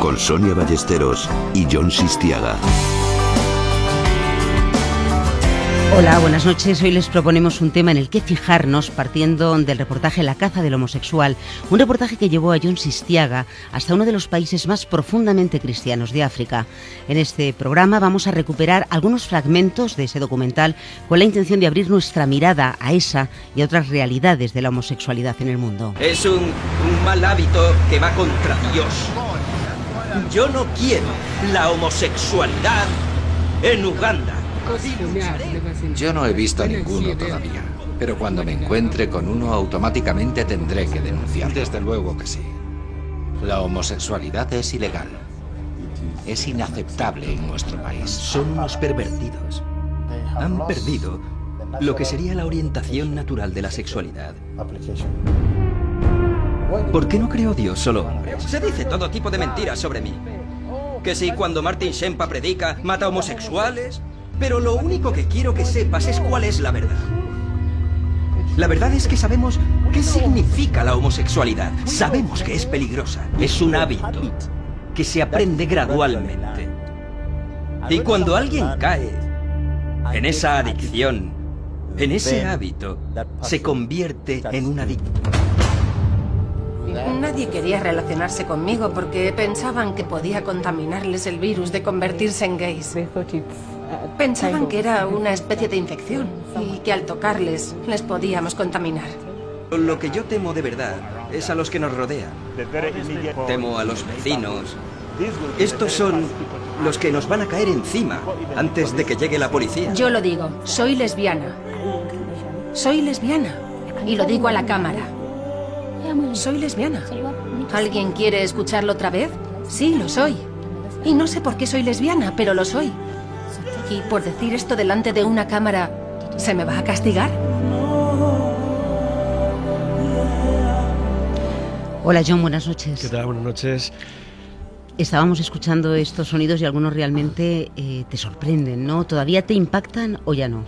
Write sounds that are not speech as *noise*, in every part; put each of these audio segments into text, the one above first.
Con Sonia Ballesteros y John Sistiaga. Hola, buenas noches. Hoy les proponemos un tema en el que fijarnos partiendo del reportaje La caza del homosexual, un reportaje que llevó a John Sistiaga hasta uno de los países más profundamente cristianos de África. En este programa vamos a recuperar algunos fragmentos de ese documental con la intención de abrir nuestra mirada a esa y a otras realidades de la homosexualidad en el mundo. Es un, un mal hábito que va contra Dios. Yo no quiero la homosexualidad en Uganda. Yo no he visto ninguno todavía, pero cuando me encuentre con uno automáticamente tendré que denunciar. Desde luego que sí. La homosexualidad es ilegal. Es inaceptable en nuestro país. Son unos pervertidos. Han perdido lo que sería la orientación natural de la sexualidad. ¿Por qué no creó Dios solo hombres? Se dice todo tipo de mentiras sobre mí. Que si cuando Martin Shempa predica mata homosexuales, pero lo único que quiero que sepas es cuál es la verdad. La verdad es que sabemos qué significa la homosexualidad. Sabemos que es peligrosa. Es un hábito que se aprende gradualmente. Y cuando alguien cae en esa adicción, en ese hábito, se convierte en un adicto. Nadie quería relacionarse conmigo porque pensaban que podía contaminarles el virus de convertirse en gays. Pensaban que era una especie de infección y que al tocarles les podíamos contaminar. Lo que yo temo de verdad es a los que nos rodean. Temo a los vecinos. Estos son los que nos van a caer encima antes de que llegue la policía. Yo lo digo, soy lesbiana. Soy lesbiana. Y lo digo a la cámara. Soy lesbiana. ¿Alguien quiere escucharlo otra vez? Sí, lo soy. Y no sé por qué soy lesbiana, pero lo soy. Y por decir esto delante de una cámara, ¿se me va a castigar? Hola John, buenas noches. ¿Qué tal? Buenas noches. Estábamos escuchando estos sonidos y algunos realmente eh, te sorprenden, ¿no? ¿Todavía te impactan o ya no?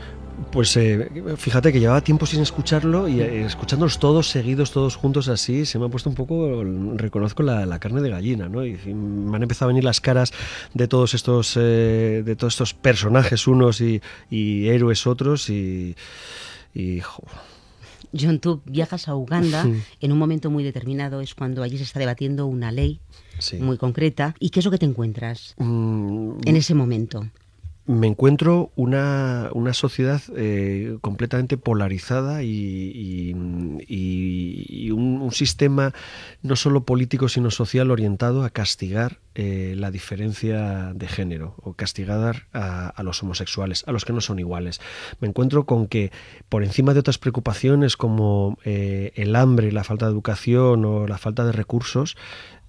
Pues eh, fíjate que llevaba tiempo sin escucharlo y eh, escuchándolos todos seguidos, todos juntos así, se me ha puesto un poco, reconozco la, carne de gallina, ¿no? Y, me han empezado a venir las caras de todos estos, eh, de todos estos personajes unos y, héroes otros y, John, tú viajas a Uganda en un momento muy determinado, es cuando allí se está debatiendo una ley muy concreta. ¿Y qué es lo que te encuentras mm, en ese momento? Me encuentro una, una sociedad eh, completamente polarizada y, un, sistema no solo político sino social orientado a castigar eh, la diferencia de género o castigar a, los homosexuales, a los que no son iguales. Me encuentro con que por encima de otras preocupaciones como eh, el hambre, la falta de educación o la falta de recursos,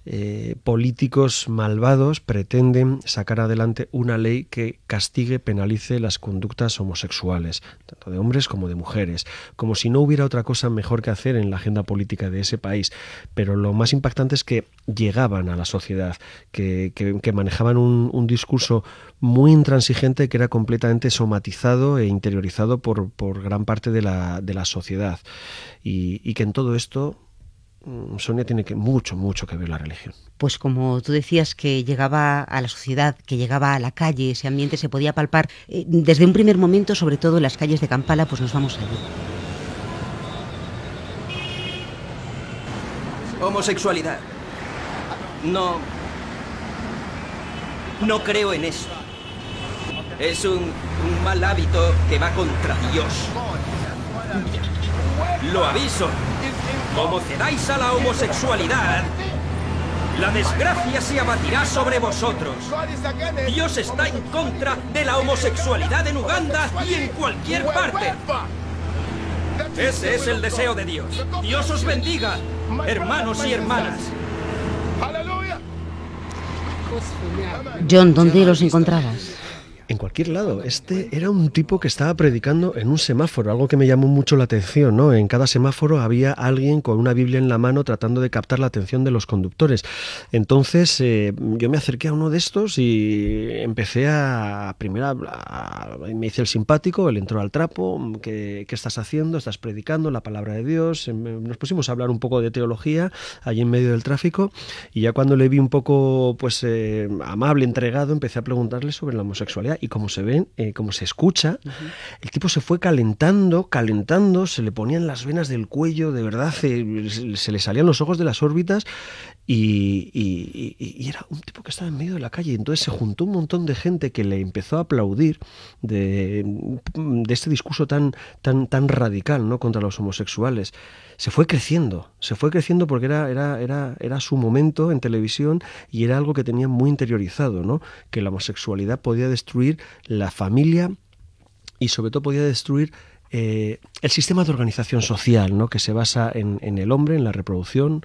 eh, políticos malvados pretenden sacar adelante una ley que castigue, penalice las conductas homosexuales, tanto de hombres como de mujeres, como si no hubiera otra cosa mejor que hacer en la agenda política de ese país. Pero lo más impactante es que llegaban a la sociedad, que, manejaban un, discurso muy intransigente que era completamente somatizado e interiorizado por, gran parte de la, sociedad. y que en todo esto Sonia tiene que mucho, mucho que ver la religión. Pues como tú decías que llegaba a la sociedad, que llegaba a la calle, ese ambiente se podía palpar eh, desde un primer momento, sobre todo en las calles de Kampala, pues nos vamos allí. Homosexualidad. No. No creo en eso. Es un, un mal hábito que va contra Dios. Lo aviso. Como cedáis a la homosexualidad, la desgracia se abatirá sobre vosotros. Dios está en contra de la homosexualidad en Uganda y en cualquier parte. Ese es el deseo de Dios. Dios os bendiga, hermanos y hermanas. John, ¿dónde los encontrabas? En cualquier lado. Este era un tipo que estaba predicando en un semáforo, algo que me llamó mucho la atención, ¿no? En cada semáforo había alguien con una Biblia en la mano tratando de captar la atención de los conductores. Entonces eh, yo me acerqué a uno de estos y empecé a, primero, me hice el simpático, él entró al trapo, ¿qué, ¿qué, estás haciendo? ¿Estás predicando la palabra de Dios? Em, nos pusimos a hablar un poco de teología allí en medio del tráfico y ya cuando le vi un poco pues eh, amable, entregado, empecé a preguntarle sobre la homosexualidad y como se ven, eh, como se escucha, el tipo se fue calentando, calentando, se le ponían las venas del cuello, de verdad, se, se le salían los ojos de las órbitas y, era un tipo que estaba en medio de la calle. Entonces se juntó un montón de gente que le empezó a aplaudir de, este discurso tan, tan, tan radical ¿no? contra los homosexuales. Se fue creciendo, se fue creciendo porque era, era, era, era su momento en televisión y era algo que tenía muy interiorizado, ¿no? que la homosexualidad podía destruir la familia y sobre todo podía destruir eh, el sistema de organización social, ¿no? que se basa en, en, el hombre, en la reproducción,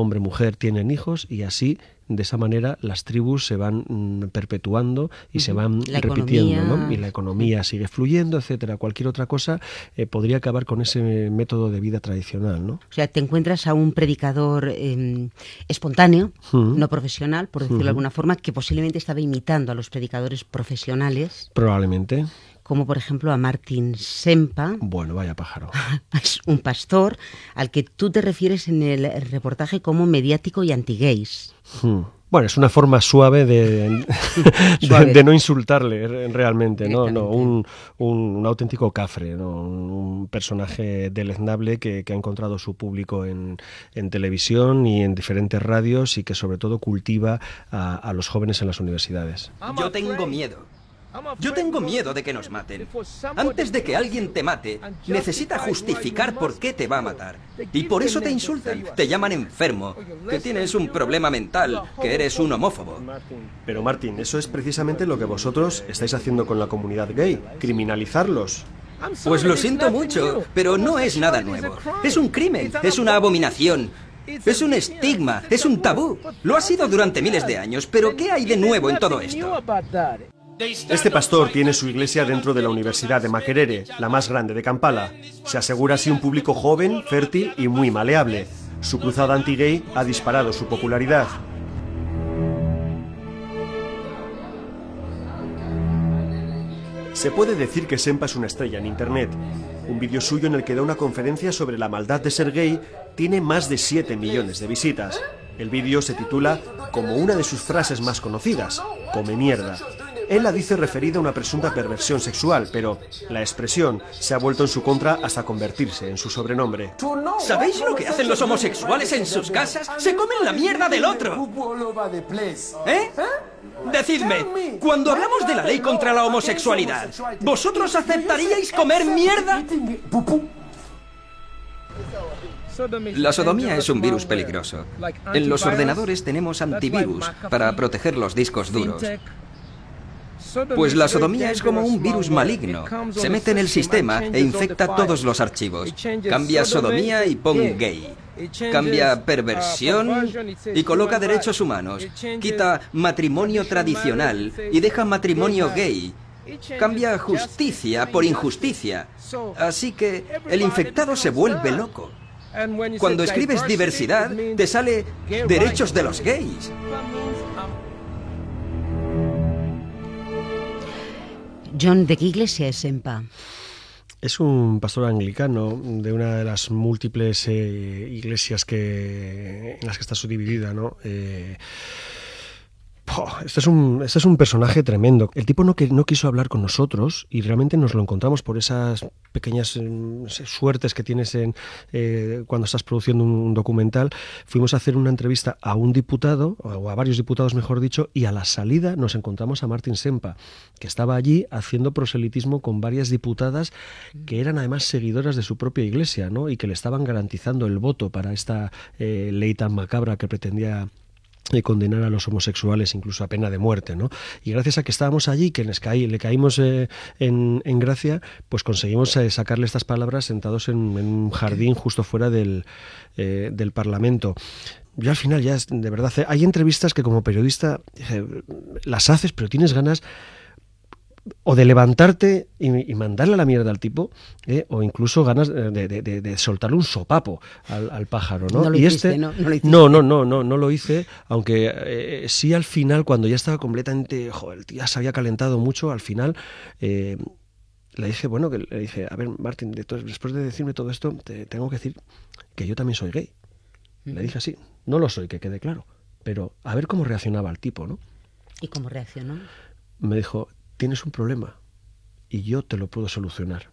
hombre, mujer tienen hijos y así de esa manera las tribus se van mm, perpetuando y se van repitiendo, ¿no? Y la economía sigue fluyendo, etcétera. Cualquier otra cosa eh, podría acabar con ese método de vida tradicional, ¿no? O sea, te encuentras a un predicador em, espontáneo, no profesional, por decirlo de alguna forma, que posiblemente estaba imitando a los predicadores profesionales. Probablemente como por ejemplo a Martin Sempa. Bueno, vaya pájaro. *laughs* Es un pastor al que tú te refieres en el reportaje como mediático y anti-gays. Hmm. Bueno, es una forma suave de, *laughs* de, no insultarle realmente, ¿no? no un, un, auténtico cafre, ¿no? un, personaje deleznable que, que, ha encontrado su público en, en, televisión y en diferentes radios y que sobre todo cultiva a, a los jóvenes en las universidades. Yo tengo miedo. Yo tengo miedo de que nos maten. Antes de que alguien te mate, necesita justificar por qué te va a matar. Y por eso te insultan, te llaman enfermo, que tienes un problema mental, que eres un homófobo. Pero Martín, eso es precisamente lo que vosotros estáis haciendo con la comunidad gay, criminalizarlos. Pues lo siento mucho, pero no es nada nuevo. Es un crimen, es una abominación. Es un estigma, es un tabú. Lo ha sido durante miles de años, pero ¿qué hay de nuevo en todo esto? Este pastor tiene su iglesia dentro de la Universidad de Makerere, la más grande de Kampala. Se asegura así un público joven, fértil y muy maleable. Su cruzada anti-gay ha disparado su popularidad. Se puede decir que Sempa es una estrella en Internet. Un vídeo suyo en el que da una conferencia sobre la maldad de ser gay tiene más de 7 millones de visitas. El vídeo se titula como una de sus frases más conocidas, come mierda. Él la dice referida a una presunta perversión sexual, pero la expresión se ha vuelto en su contra hasta convertirse en su sobrenombre. ¿Sabéis lo que hacen los homosexuales en sus casas? Se comen la mierda del otro. ¿Eh? Decidme, cuando hablamos de la ley contra la homosexualidad, ¿vosotros aceptaríais comer mierda? La sodomía es un virus peligroso. En los ordenadores tenemos antivirus para proteger los discos duros. Pues la sodomía es como un virus maligno. Se mete en el sistema e infecta todos los archivos. Cambia sodomía y pon gay. Cambia perversión y coloca derechos humanos. Quita matrimonio tradicional y deja matrimonio gay. Cambia justicia por injusticia. Así que el infectado se vuelve loco. Cuando escribes diversidad, te sale derechos de los gays. John, ¿de qué iglesia es Sempa? Es un pastor anglicano de una de las múltiples eh, iglesias que, en las que está subdividida, ¿no? Eh, este, es un, este es un personaje tremendo. El tipo no, que, no quiso hablar con nosotros y realmente nos lo encontramos por esas pequeñas mm, suertes que tienes en, eh, cuando estás produciendo un, documental. Fuimos a hacer una entrevista a un diputado, o a varios diputados mejor dicho, y a la salida nos encontramos a Martín Sempa, que estaba allí haciendo proselitismo con varias diputadas que eran además seguidoras de su propia iglesia ¿no? y que le estaban garantizando el voto para esta eh, ley tan macabra que pretendía y condenar a los homosexuales incluso a pena de muerte, ¿no? Y gracias a que estábamos allí, que les caí, le caímos eh, en, gracia, pues conseguimos eh, sacarle estas palabras sentados en, un jardín justo fuera del, eh, del Parlamento yo al final ya de verdad hay entrevistas que como periodista las haces pero tienes ganas o de levantarte y, mandarle a la mierda al tipo, ¿eh? o incluso ganas de, soltarle un sopapo al, pájaro, ¿no? y este, ¿no? No, no, no, no, no, lo hice, aunque eh, sí al final, cuando ya estaba completamente, joder, ya se había calentado mucho, al final eh, le dije, bueno, que le dije, a ver, Martín, después de decirme todo esto, te tengo que decir que yo también soy gay. Le dije así, no lo soy, que quede claro, pero a ver cómo reaccionaba el tipo, ¿no? ¿Y cómo reaccionó? Me dijo, tienes un problema y yo te lo puedo solucionar.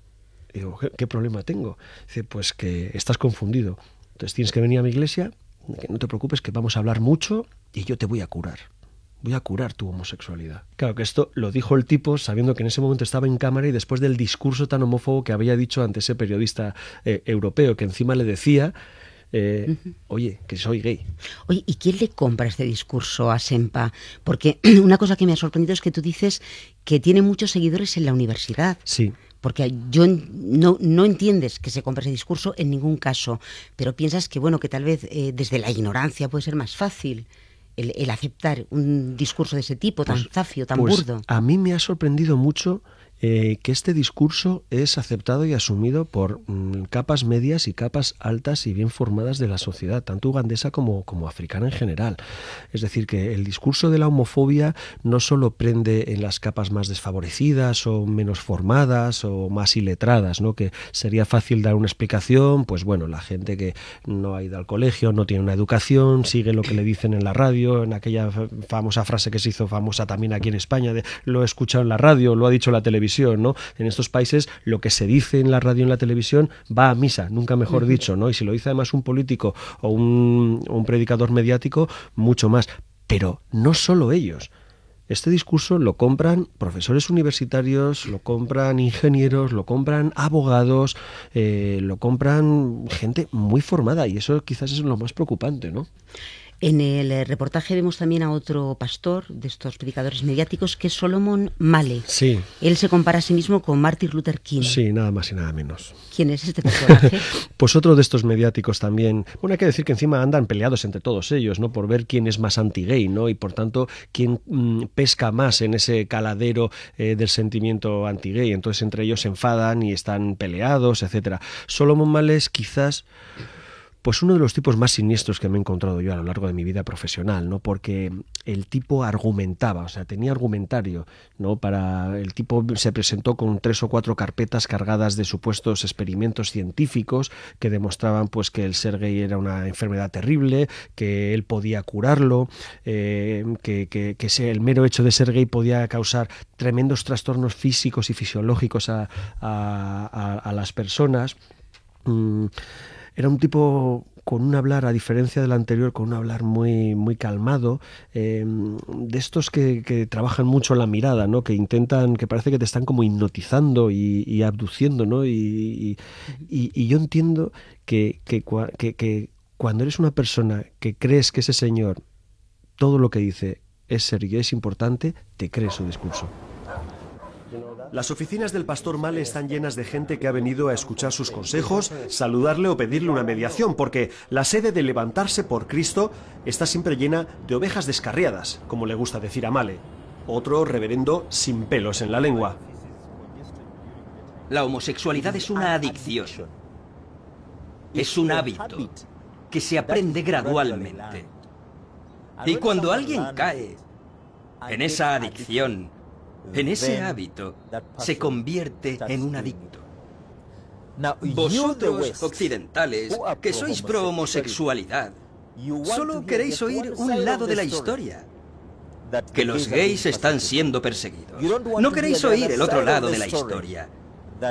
digo, ¿qué, problema tengo? Dice, pues que estás confundido. Entonces tienes que venir a mi iglesia, que no te preocupes, que vamos a hablar mucho y yo te voy a curar. Voy a curar tu homosexualidad. Claro que esto lo dijo el tipo sabiendo que en ese momento estaba en cámara y después del discurso tan homófobo que había dicho ante ese periodista eh, europeo, que encima le decía eh, oye, que soy gay. Oye, ¿y quién le compra este discurso a Sempa? Porque *clears throat* una cosa que me ha sorprendido es que tú dices que tiene muchos seguidores en la universidad. Sí. Porque yo no, no entiendes que se compre ese discurso en ningún caso, pero piensas que, bueno, que tal vez eh, desde la ignorancia puede ser más fácil. El, aceptar un discurso de ese tipo, tan pues, zafio, tan pues burdo. A mí me ha sorprendido mucho eh, que este discurso es aceptado y asumido por mm, capas medias y capas altas y bien formadas de la sociedad, tanto ugandesa como, como africana en general. Es decir, que el discurso de la homofobia no solo prende en las capas más desfavorecidas o menos formadas o más iletradas, ¿no? que sería fácil dar una explicación, pues bueno, la gente que no ha ido al colegio, no tiene una educación, sigue lo que le dicen en la radio, en aquella famosa frase que se hizo famosa también aquí en España, de lo he escuchado en la radio, lo ha dicho la televisión, ¿no? En estos países lo que se dice en la radio y en la televisión va a misa, nunca mejor dicho, ¿no? Y si lo dice además un político o un, un predicador mediático, mucho más. Pero no solo ellos. Este discurso lo compran profesores universitarios, lo compran ingenieros, lo compran abogados, eh, lo compran gente muy formada y eso quizás es lo más preocupante, ¿no? En el eh, reportaje vemos también a otro pastor de estos predicadores mediáticos que es Solomon Male. Sí. Él se compara a sí mismo con Martin Luther King. Sí, nada más y nada menos. ¿Quién es este personaje? *laughs* pues otro de estos mediáticos también. Bueno, hay que decir que encima andan peleados entre todos ellos, ¿no? Por ver quién es más anti-gay, ¿no? Y por tanto, quién mm, pesca más en ese caladero eh, del sentimiento anti-gay. Entonces entre ellos se enfadan y están peleados, etcétera. Solomon Male es quizás pues uno de los tipos más siniestros que me he encontrado yo a lo largo de mi vida profesional, ¿no? Porque el tipo argumentaba, o sea, tenía argumentario, ¿no? Para el tipo se presentó con tres o cuatro carpetas cargadas de supuestos experimentos científicos que demostraban pues que el ser gay era una enfermedad terrible, que él podía curarlo, eh, que, que, el mero hecho de ser gay podía causar tremendos trastornos físicos y fisiológicos a, a, las personas. Mm, era un tipo con un hablar, a diferencia del anterior, con un hablar muy, muy calmado, em, de estos que, trabajan mucho la mirada, ¿no? que intentan, que parece que te están como hipnotizando y, abduciendo, ¿no? Y, yo entiendo que, que, que cuando eres una persona que crees que ese señor, todo lo que dice es serio y es importante, te crees su discurso. Las oficinas del pastor Male están llenas de gente que ha venido a escuchar sus consejos, saludarle o pedirle una mediación, porque la sede de levantarse por Cristo está siempre llena de ovejas descarriadas, como le gusta decir a Male. Otro reverendo sin pelos en la lengua. La homosexualidad es una adicción. Es un hábito que se aprende gradualmente. Y cuando alguien cae en esa adicción, en ese hábito se convierte en un adicto. Vosotros, occidentales, que sois pro homosexualidad, solo queréis oír un lado de la historia. Que los gays están siendo perseguidos. No queréis oír el otro lado de la historia.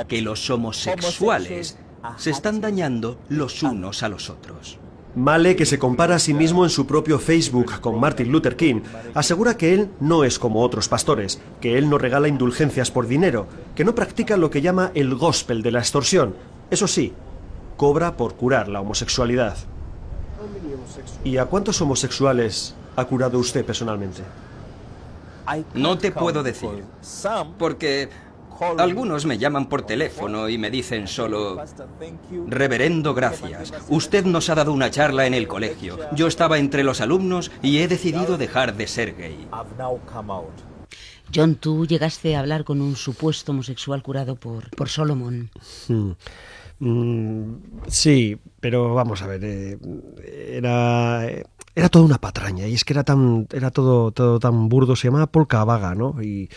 Que los homosexuales se están dañando los unos a los otros. Male, que se compara a sí mismo en su propio Facebook con Martin Luther King, asegura que él no es como otros pastores, que él no regala indulgencias por dinero, que no practica lo que llama el gospel de la extorsión. Eso sí, cobra por curar la homosexualidad. ¿Y a cuántos homosexuales ha curado usted personalmente? No te puedo decir, porque algunos me llaman por teléfono y me dicen solo, Reverendo, gracias. Usted nos ha dado una charla en el colegio. Yo estaba entre los alumnos y he decidido dejar de ser gay. John, tú llegaste a hablar con un supuesto homosexual curado por, por Solomon. Hmm. Mm, sí, pero vamos a ver, eh, era, era toda una patraña y es que era tan era todo todo tan burdo se llamaba Paul Cavaga no y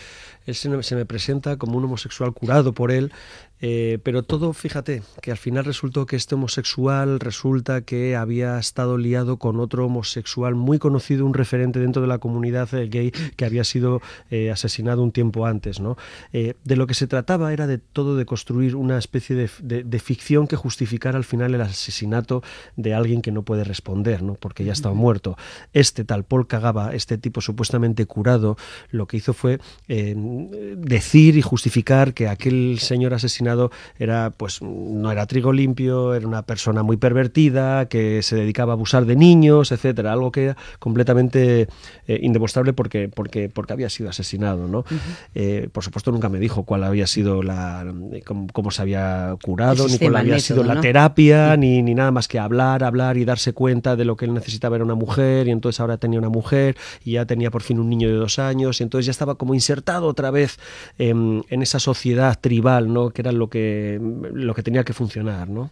él se, me presenta como un homosexual curado por él eh, pero todo, fíjate, que al final resultó que este homosexual resulta que había estado liado con otro homosexual muy conocido, un referente dentro de la comunidad eh, gay que había sido eh, asesinado un tiempo antes. ¿no? de lo que se trataba era de todo de construir una especie de, ficción que justificara al final el asesinato de alguien que no puede responder, ¿no? porque ya estaba muerto. Este tal Paul Cagaba, este tipo supuestamente curado, lo que hizo fue decir y justificar que aquel señor asesinado era pues no era trigo limpio, era una persona muy pervertida, que se dedicaba a abusar de niños, etcétera, algo que era completamente eh, indemostrable porque, porque, porque había sido asesinado, ¿no? Eh, por supuesto nunca me dijo cuál había sido la cómo, se había curado, ni cuál había sido la terapia, ni, ni nada más que hablar, hablar y darse cuenta de lo que él necesitaba. Era una mujer, y entonces ahora tenía una mujer, y ya tenía por fin un niño de dos años, y entonces ya estaba como insertado otra vez en esa sociedad tribal, ¿no? Que era lo que, lo que tenía que funcionar, ¿no?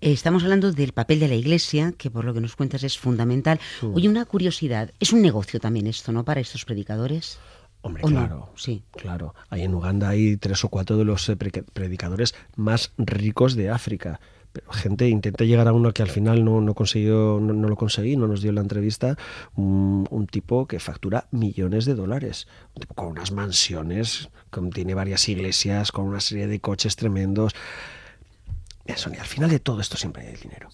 Estamos hablando del papel de la Iglesia, que por lo que nos cuentas es fundamental. Oye, una curiosidad, es un negocio también esto, ¿no? Para estos predicadores. Hombre, claro, sí. claro. Ahí en Uganda hay tres o cuatro de los eh, predicadores más ricos de África gente intenta llegar a uno que al final no, no consiguió, no, lo conseguí, no nos dio la entrevista, un, tipo que factura millones de dólares, con unas mansiones, con, tiene varias iglesias, con una serie de coches tremendos. Eso, y al final de todo esto siempre hay dinero.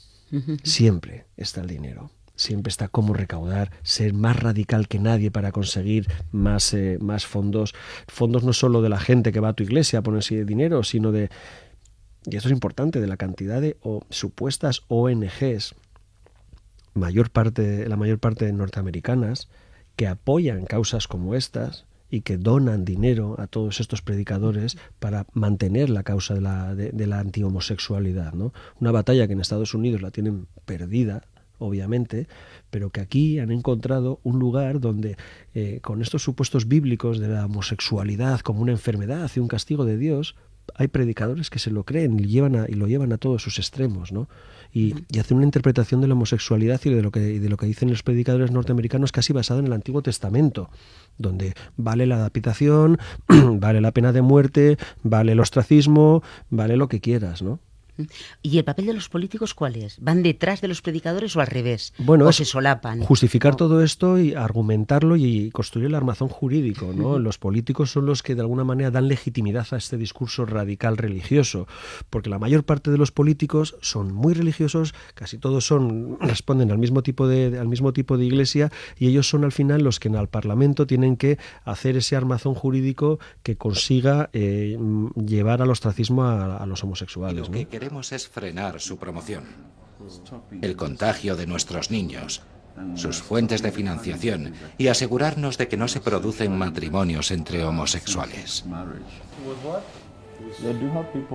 Siempre está el dinero siempre está cómo recaudar, ser más radical que nadie para conseguir más, eh, más fondos. Fondos no solo de la gente que va a tu iglesia a ponerse dinero, sino de y esto es importante, de la cantidad de supuestas ONGs, mayor parte, la mayor parte de norteamericanas, que apoyan causas como estas y que donan dinero a todos estos predicadores para mantener la causa de la, de, la antihomosexualidad. ¿no? Una batalla que en Estados Unidos la tienen perdida, obviamente, pero que aquí han encontrado un lugar donde, eh, con estos supuestos bíblicos de la homosexualidad como una enfermedad y un castigo de Dios, hay predicadores que se lo creen y, llevan a, y lo llevan a todos sus extremos, ¿no? Y, hacen una interpretación de la homosexualidad y de lo que, de lo que dicen los predicadores norteamericanos casi basada en el Antiguo Testamento, donde vale la adaptación, *clears throat* vale la pena de muerte, vale el ostracismo, vale lo que quieras, ¿no? ¿Y el papel de los políticos cuál es? ¿Van detrás de los predicadores o al revés? Bueno, ¿O se solapan? Justificar todo esto y argumentarlo y construir el armazón jurídico. ¿no? Los políticos son los que de alguna manera dan legitimidad a este discurso radical religioso, porque la mayor parte de los políticos son muy religiosos, casi todos son *clears throat* responden al mismo tipo de al mismo tipo de iglesia y ellos son al final los que en el Parlamento tienen que hacer ese armazón jurídico que consiga eh, llevar al ostracismo a, los homosexuales es frenar su promoción, el contagio de nuestros niños, sus fuentes de financiación y asegurarnos de que no se producen matrimonios entre homosexuales.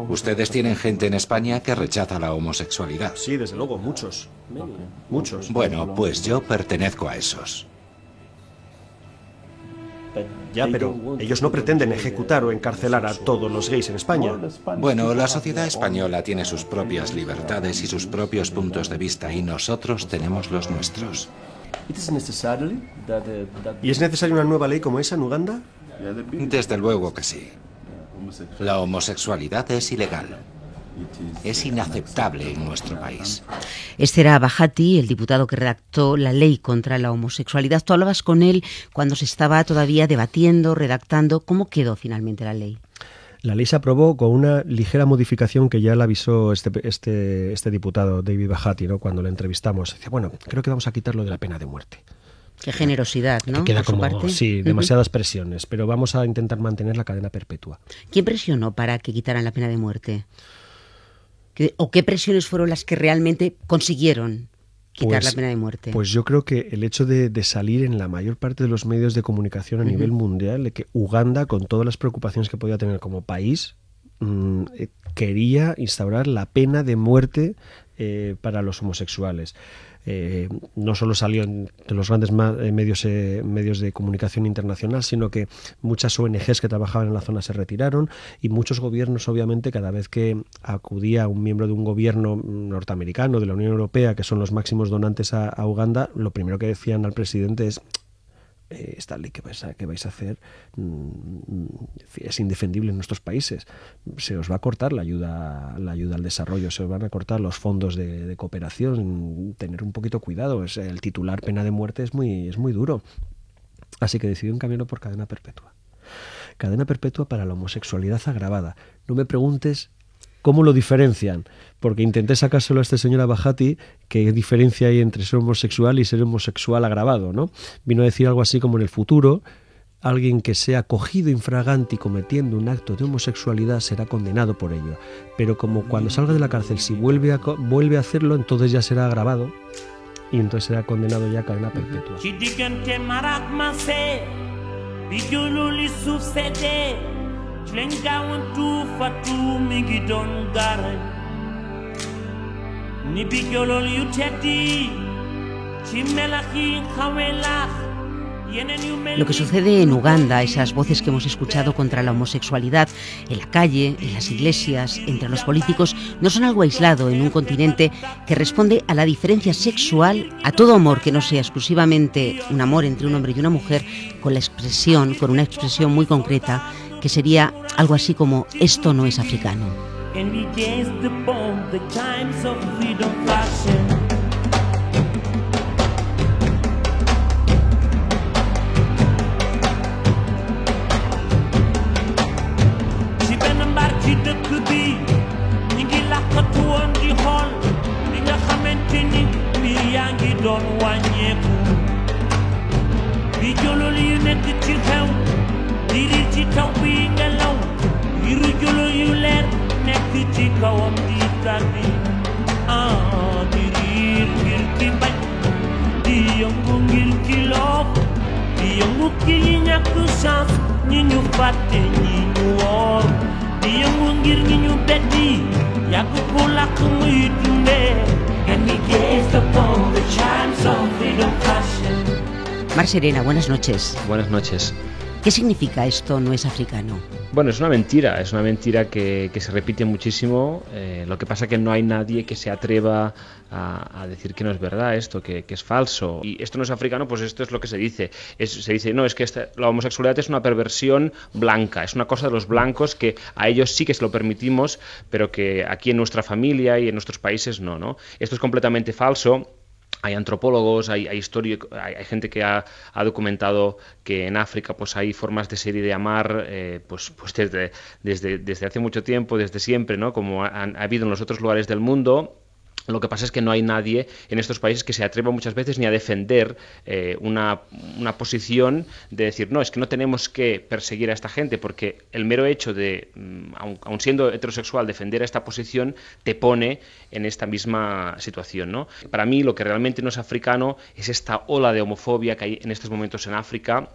Ustedes tienen gente en España que rechaza la homosexualidad. Sí, desde luego, muchos. Muchos. Bueno, pues yo pertenezco a esos. Ya, pero ellos no pretenden ejecutar o encarcelar a todos los gays en España. Bueno, la sociedad española tiene sus propias libertades y sus propios puntos de vista y nosotros tenemos los nuestros. ¿Y es necesaria una nueva ley como esa en Uganda? Desde luego que sí. La homosexualidad es ilegal es inaceptable en nuestro país. Este era Bajati, el diputado que redactó la ley contra la homosexualidad. Tú hablabas con él cuando se estaba todavía debatiendo, redactando. ¿Cómo quedó finalmente la ley? La ley se aprobó con una ligera modificación que ya la avisó este, este, este diputado, David Bajati, ¿no? cuando le entrevistamos. Decía, bueno, creo que vamos a quitarlo de la pena de muerte. Qué generosidad, ¿no? queda como, sí, demasiadas presiones, pero vamos a intentar mantener la cadena perpetua. ¿Quién presionó para que quitaran la pena de muerte? ¿O qué presiones fueron las que realmente consiguieron quitar la pues, pena de muerte? Pues yo creo que el hecho de, salir en la mayor parte de los medios de comunicación a nivel mundial, de que Uganda, con todas las preocupaciones que podía tener como país, mm, quería instaurar la pena de muerte para los homosexuales. Eh, no solo salió en los grandes eh, medios, eh, medios de comunicación internacional, sino que muchas ONGs que trabajaban en la zona se retiraron y muchos gobiernos, obviamente, cada vez que acudía un miembro de un gobierno norteamericano, de la Unión Europea, que son los máximos donantes a Uganda, lo primero que decían al presidente es eh, esta ley que vais, a, que vais a hacer mm, es indefendible en nuestros países. Se os va a cortar la ayuda, la ayuda al desarrollo, se os van a cortar los fondos de, cooperación. Tener un poquito cuidado. Es, el titular pena de muerte es muy, es muy duro. Así que decidí un camino por cadena perpetua. Cadena perpetua para la homosexualidad agravada. No me preguntes ¿Cómo lo diferencian? Porque intenté sacárselo a este señor Abajati, qué diferencia hay entre ser homosexual y ser homosexual agravado, ¿no? Vino a decir algo así como en el futuro, alguien que sea cogido infraganti cometiendo un acto de homosexualidad será condenado por ello. Pero como cuando salga de la cárcel, si vuelve a, vuelve a hacerlo, entonces ya será agravado y entonces será condenado ya a cadena perpetua. Lo que sucede en Uganda, esas voces que hemos escuchado contra la homosexualidad en la calle, en las iglesias, entre los políticos, no son algo aislado en un continente que responde a la diferencia sexual, a todo amor que no sea exclusivamente un amor entre un hombre y una mujer, con la expresión, con una expresión muy concreta que sería algo así como esto no es africano. and we gaze upon the times of freedom flashing. Di and we gazed upon the chimes of freedom fashion Mar Serena, buenas noches. Buenas noches. ¿Qué significa esto no es africano? Bueno, es una mentira, es una mentira que, se repite muchísimo. Eh, lo que pasa es que no hay nadie que se atreva a, decir que no es verdad esto, que, es falso. Y esto no es africano, pues esto es lo que se dice. se dice, no, es que la homosexualidad es una perversión blanca, es una cosa de los blancos que a ellos sí que se lo permitimos, pero que aquí en nuestra familia y en nuestros países no, ¿no? Esto es completamente falso hay antropólogos, hay, hay, hay, gente que ha, documentado que en África pues hay formas de ser y de amar eh, pues, pues desde, desde, desde, hace mucho tiempo, desde siempre, ¿no? como ha, ha habido en los otros lugares del mundo lo que pasa es que no hay nadie en estos países que se atreva muchas veces ni a defender eh, una, posición de decir, no, es que no tenemos que perseguir a esta gente, porque el mero hecho de, mm, aun, siendo heterosexual, defender a esta posición te pone en esta misma situación. ¿no? Para mí lo que realmente no es africano es esta ola de homofobia que hay en estos momentos en África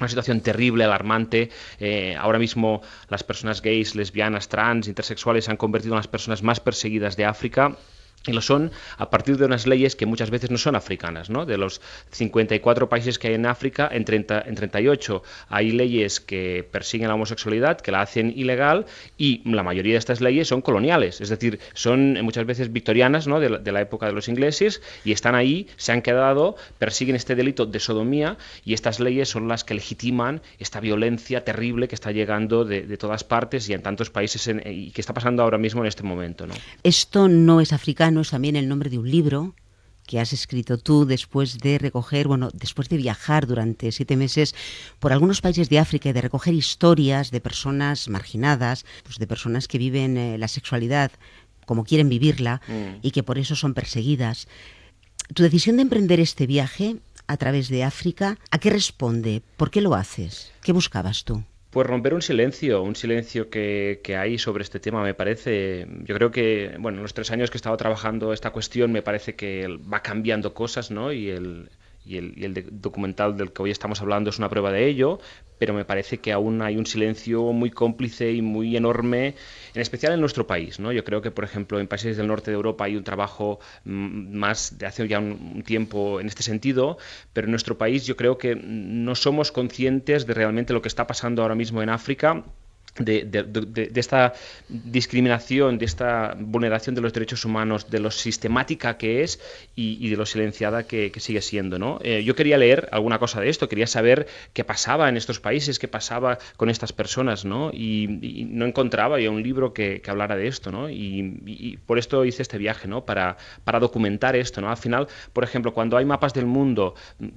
una situación terrible, alarmante. Eh, ahora mismo las personas gays, lesbianas, trans, intersexuales se han convertido en las personas más perseguidas de África y lo son a partir de unas leyes que muchas veces no son africanas. ¿no? De los 54 países que hay en África, en, 30, en 38 hay leyes que persiguen la homosexualidad, que la hacen ilegal, y la mayoría de estas leyes son coloniales, es decir, son muchas veces victorianas ¿no? de, la, época de los ingleses, y están ahí, se han quedado, persiguen este delito de sodomía, y estas leyes son las que legitiman esta violencia terrible que está llegando de, todas partes y en tantos países y que está pasando ahora mismo en este momento. Esto no es africano es también el nombre de un libro que has escrito tú después de recoger, bueno, después de viajar durante siete meses por algunos países de África y de recoger historias de personas marginadas, pues de personas que viven eh, la sexualidad como quieren vivirla mm. y que por eso son perseguidas. Tu decisión de emprender este viaje a través de África, ¿a qué responde? ¿Por qué lo haces? ¿Qué buscabas tú? Pues romper un silencio, un silencio que, hay sobre este tema, me parece. Yo creo que, bueno, en los tres años que he estado trabajando esta cuestión, me parece que va cambiando cosas, ¿no? Y el, y el, documental del que hoy estamos hablando es una prueba de ello, pero me parece que aún hay un silencio muy cómplice y muy enorme, en especial en nuestro país. ¿no? Yo creo que, por ejemplo, en países del norte de Europa hay un trabajo mm, más de hace ya un, tiempo en este sentido, pero en nuestro país yo creo que no somos conscientes de realmente lo que está pasando ahora mismo en África de, esta discriminación, de esta vulneración de los derechos humanos, de lo sistemática que es y, de lo silenciada que, sigue siendo. ¿no? Eh, yo quería leer alguna cosa de esto, quería saber qué pasaba en estos países, qué pasaba con estas personas, ¿no? Y, no encontraba ya un libro que, hablara de esto, ¿no? Y, por esto hice este viaje, ¿no? Para, para documentar esto, ¿no? Al final, por ejemplo, cuando hay mapas del mundo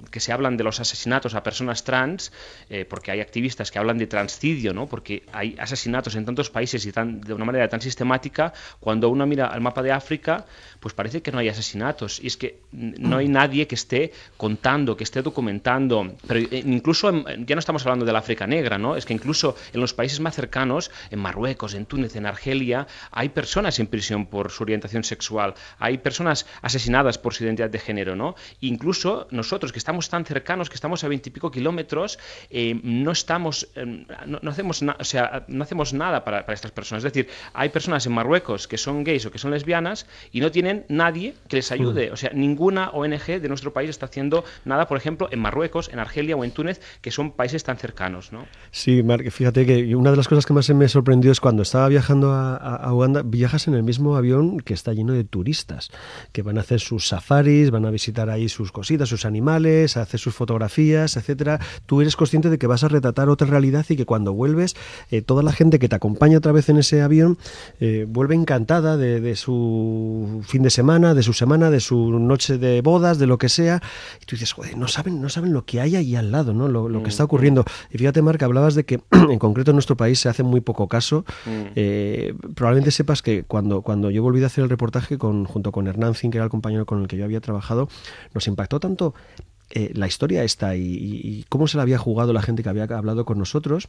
que se hablan de los asesinatos a personas trans, eh, porque hay activistas que hablan de transcidio, ¿no? Porque hay asesinatos en tantos países y tan, de una manera tan sistemática, cuando uno mira al mapa de África, pues parece que no hay asesinatos. Y es que no hay nadie que esté contando, que esté documentando. Pero eh, incluso, ya no estamos hablando de la África negra, ¿no? Es que incluso en los países más cercanos, en Marruecos, en Túnez, en Argelia, hay personas en prisión por su orientación sexual, hay personas asesinadas por su identidad de género, ¿no? Incluso nosotros, que estamos tan cercanos, que estamos a veintipico kilómetros, eh, no estamos, eh, no, no, hacemos nada, o sea, no hacemos nada para, estas personas. Es decir, hay personas en Marruecos que son gays o que son lesbianas y no tienen nadie que les ayude. Mm. O sea, ninguna ONG de nuestro país está haciendo nada, por ejemplo, en Marruecos, en Argelia o en Túnez, que son países tan cercanos. ¿no? Sí, Marc, fíjate que una de las cosas que más me sorprendió es cuando estaba viajando a, Uganda, viajas en el mismo avión que está lleno de turistas, que van a hacer sus safaris, van a visitar ahí sus cositas, sus animales, a hacer sus fotografías, etcétera. Tú eres consciente de que vas a retratar otra realidad y que cuando vuelves eh, toda la gente que te acompaña otra vez en ese avión eh, vuelve encantada de, su fin de semana, de su semana, de su noche de bodas, de lo que sea. Y tú dices, joder, no saben, no saben lo que hay ahí al lado, ¿no? Lo, que mm, está ocurriendo. Y fíjate, Marc, hablabas de que *clears throat* en concreto en nuestro país se hace muy poco caso. Mm. Eh, probablemente sepas que cuando, cuando yo volví a hacer el reportaje con, junto con Hernán Zin, que era el compañero con el que yo había trabajado, nos impactó tanto eh, la historia esta y, y, cómo se la había jugado la gente que había hablado con nosotros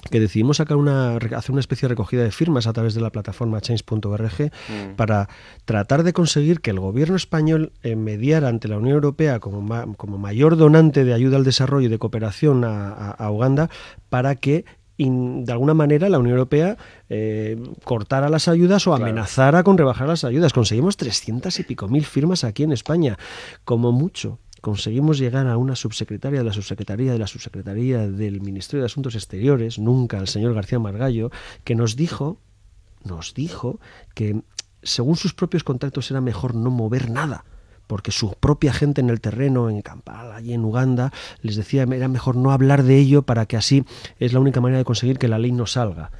que decidimos sacar una, hacer una especie de recogida de firmas a través de la plataforma change.org mm. para tratar de conseguir que el gobierno español eh, mediara ante la Unión Europea como, como mayor donante de ayuda al desarrollo y de cooperación a, Uganda para que de alguna manera la Unión Europea eh, cortara las ayudas o amenazara con rebajar las ayudas. Conseguimos 300 y pico mil firmas aquí en España, como mucho conseguimos llegar a una subsecretaria de la subsecretaría de la subsecretaría del Ministerio de Asuntos Exteriores, nunca al señor García Margallo, que nos dijo, nos dijo que según sus propios contactos era mejor no mover nada porque su propia gente en el terreno, en Kampala, allí en Uganda, les decía era mejor no hablar de ello para que así es la única manera de conseguir que la ley no salga.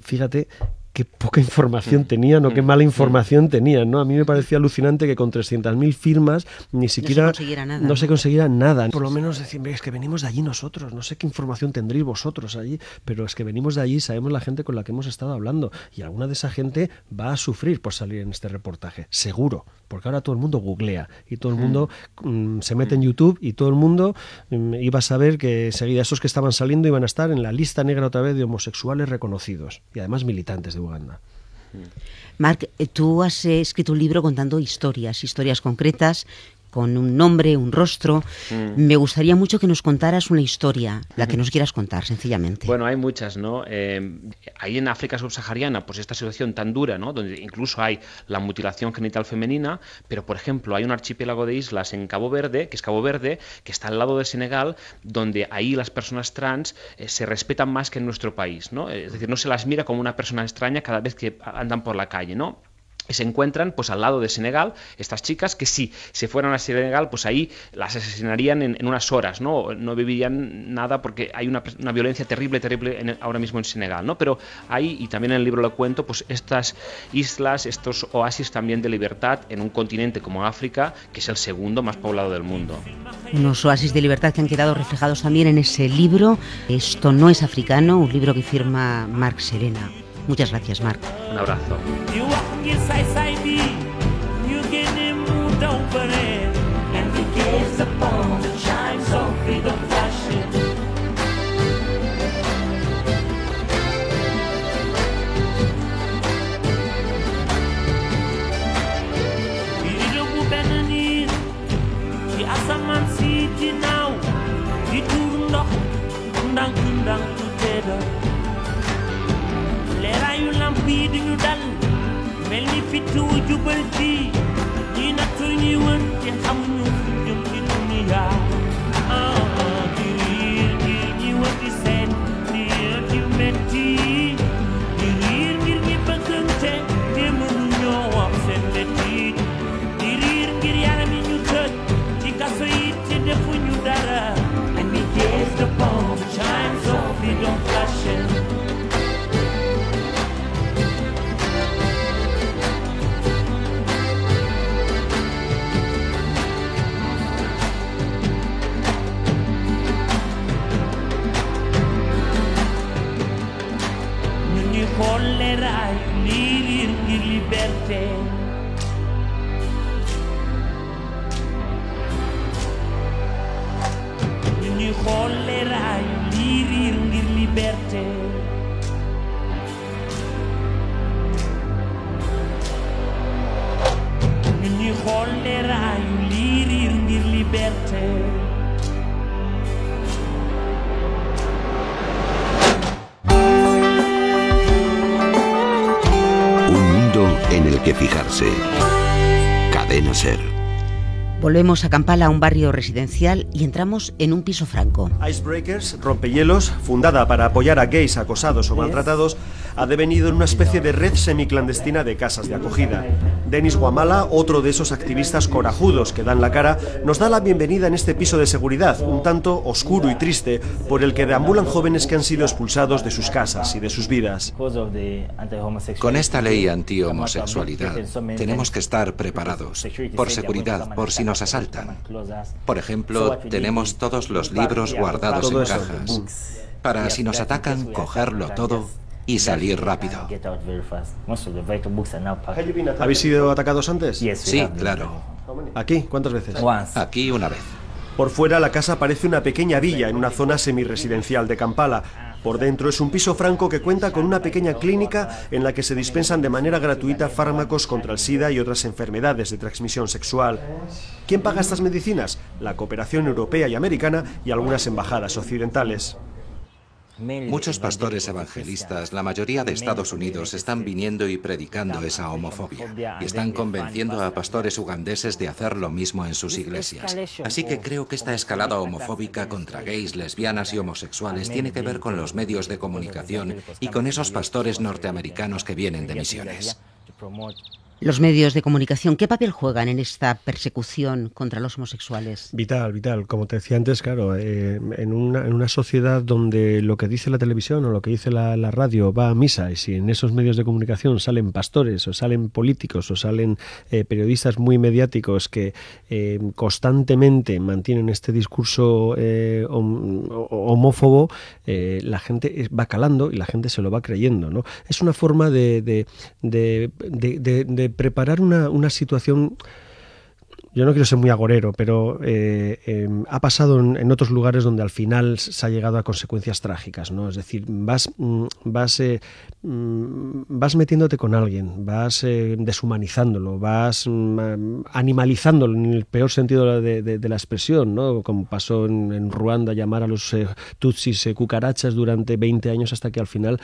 Fíjate qué poca información mm. tenían o qué mm. mala mm. información tenían, ¿no? A mí me parecía alucinante que con 300.000 firmas ni siquiera no se consiguiera nada. No se consiguiera nada. Por lo menos decir, es que venimos de allí nosotros, no sé qué información tendréis vosotros allí, pero es que venimos de allí, sabemos la gente con la que hemos estado hablando y alguna de esa gente va a sufrir por salir en este reportaje, seguro, porque ahora todo el mundo googlea y todo el mundo se mete en YouTube y todo el mundo iba a saber que enseguida esos que estaban saliendo iban a estar en la lista negra otra vez de homosexuales reconocidos y además militantes de Uganda. Marc, eh, tú has eh, escrito un libro contando historias, historias concretas con un nombre, un rostro. Mm. Me gustaría mucho que nos contaras una historia, la que nos quieras contar, sencillamente. Bueno, hay muchas, ¿no? Eh, ahí en África subsahariana, pues esta situación tan dura, ¿no? Donde incluso hay la mutilación genital femenina, pero por ejemplo hay un archipiélago de islas en Cabo Verde, que es Cabo Verde, que está al lado de Senegal, donde ahí las personas trans eh, se respetan más que en nuestro país, ¿no? Es decir, no se las mira como una persona extraña cada vez que andan por la calle, ¿no? Se encuentran pues al lado de Senegal estas chicas que si se fueran a Senegal pues ahí las asesinarían en, unas horas no no vivirían nada porque hay una, violencia terrible terrible ahora mismo en Senegal no pero ahí y también en el libro lo cuento pues estas islas estos oasis también de libertad en un continente como África que es el segundo más poblado del mundo. Unos oasis de libertad que han quedado reflejados también en ese libro esto no es africano un libro que firma Marc Serena Muchas gracias, Marco. Un abrazo. Yi duñu dal mel ni fitu jubal ci ñi nattu Volvemos a Kampala, a un barrio residencial, y entramos en un piso franco. Icebreakers, rompehielos, fundada para apoyar a gays acosados o maltratados, ha devenido en una especie de red semiclandestina de casas de acogida. Denis Guamala, otro de esos activistas corajudos que dan la cara, nos da la bienvenida en este piso de seguridad, un tanto oscuro y triste, por el que deambulan jóvenes que han sido expulsados de sus casas y de sus vidas. Con esta ley anti-homosexualidad tenemos que estar preparados, por seguridad, por si nos asaltan. Por ejemplo, tenemos todos los libros guardados en cajas, para si nos atacan, cogerlo todo y salir rápido. ¿Habéis sido atacados antes? Sí, claro. ¿Aquí? ¿Cuántas veces? Aquí una vez. Por fuera la casa parece una pequeña villa en una zona semiresidencial de Kampala. Por dentro es un piso franco que cuenta con una pequeña clínica en la que se dispensan de manera gratuita fármacos contra el SIDA y otras enfermedades de transmisión sexual. ¿Quién paga estas medicinas? La cooperación europea y americana y algunas embajadas occidentales. Muchos pastores evangelistas, la mayoría de Estados Unidos, están viniendo y predicando esa homofobia y están convenciendo a pastores ugandeses de hacer lo mismo en sus iglesias. Así que creo que esta escalada homofóbica contra gays, lesbianas y homosexuales tiene que ver con los medios de comunicación y con esos pastores norteamericanos que vienen de misiones. Los medios de comunicación, ¿qué papel juegan en esta persecución contra los homosexuales? Vital, vital. Como te decía antes, claro, eh, en, una, en una sociedad donde lo que dice la televisión o lo que dice la, radio va a misa y si en esos medios de comunicación salen pastores o salen políticos o salen eh, periodistas muy mediáticos que eh, constantemente mantienen este discurso hom- homófobo, la gente va calando y la gente se lo va creyendo. ¿no? Es una forma de- de preparar una, una situación yo no quiero ser muy agorero, pero eh, eh, ha pasado en, otros lugares donde al final se ha llegado a consecuencias trágicas, ¿no? Es decir, vas, mm, vas, eh, mm, vas metiéndote con alguien, vas eh, deshumanizándolo, vas mm, animalizándolo en el peor sentido de, la expresión, ¿no? Como pasó en, en Ruanda, llamar a los tutsis cucarachas durante 20 años hasta que al final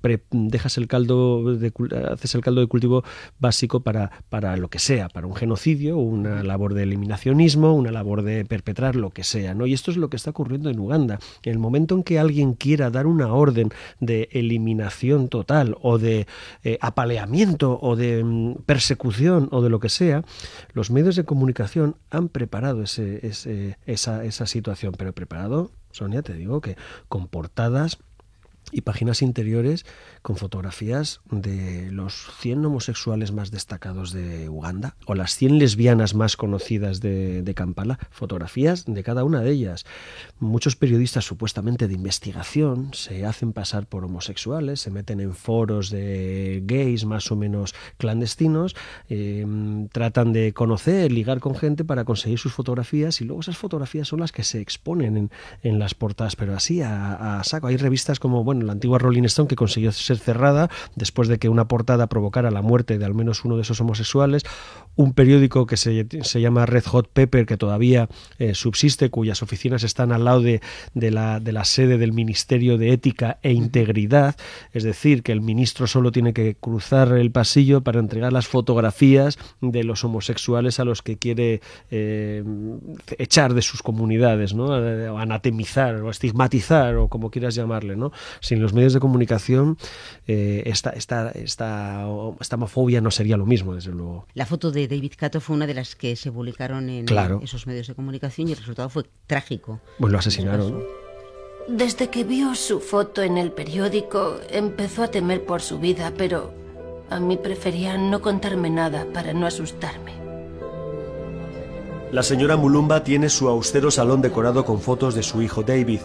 pre- dejas el caldo, de, haces el caldo de cultivo básico para, para lo que sea, para un genocidio, una labor de eliminacionismo, una labor de perpetrar lo que sea, ¿no? Y esto es lo que está ocurriendo en Uganda. En el momento en que alguien quiera dar una orden de eliminación total o de eh, apaleamiento o de mm, persecución o de lo que sea, los medios de comunicación han preparado ese, ese- esa, esa situación, pero preparado, Sonia, te digo que con portadas y páginas interiores con fotografías de los 100 homosexuales más destacados de Uganda o las 100 lesbianas más conocidas de, Kampala, fotografías de cada una de ellas. Muchos periodistas supuestamente de investigación se hacen pasar por homosexuales, se meten en foros de gays más o menos clandestinos, eh, tratan de conocer, ligar con gente para conseguir sus fotografías y luego esas fotografías son las que se exponen en, en las portadas, pero así a saco. Hay revistas como, bueno, La antigua Rolling Stone, que consiguió ser cerrada después de que una portada provocara la muerte de al menos uno de esos homosexuales, un periódico que se, llama Red Hot Pepper, que todavía eh, subsiste, cuyas oficinas están al lado de, la, de la sede del Ministerio de Ética e Integridad, es decir, que el ministro solo tiene que cruzar el pasillo para entregar las fotografías de los homosexuales a los que quiere eh, echar de sus comunidades, ¿no? anatemizar o estigmatizar o como quieras llamarle. ¿no? Sin los medios de comunicación eh, esta, esta, esta, esta homofobia no sería lo mismo, desde luego. La foto de David Cato fue una de las que se publicaron en esos medios de comunicación y el resultado fue trágico. Pues lo asesinaron. Desde que vio su foto en el periódico, empezó a temer por su vida, pero a mí prefería no contarme nada para no asustarme. La señora Mulumba tiene su austero salón decorado con fotos de su hijo David.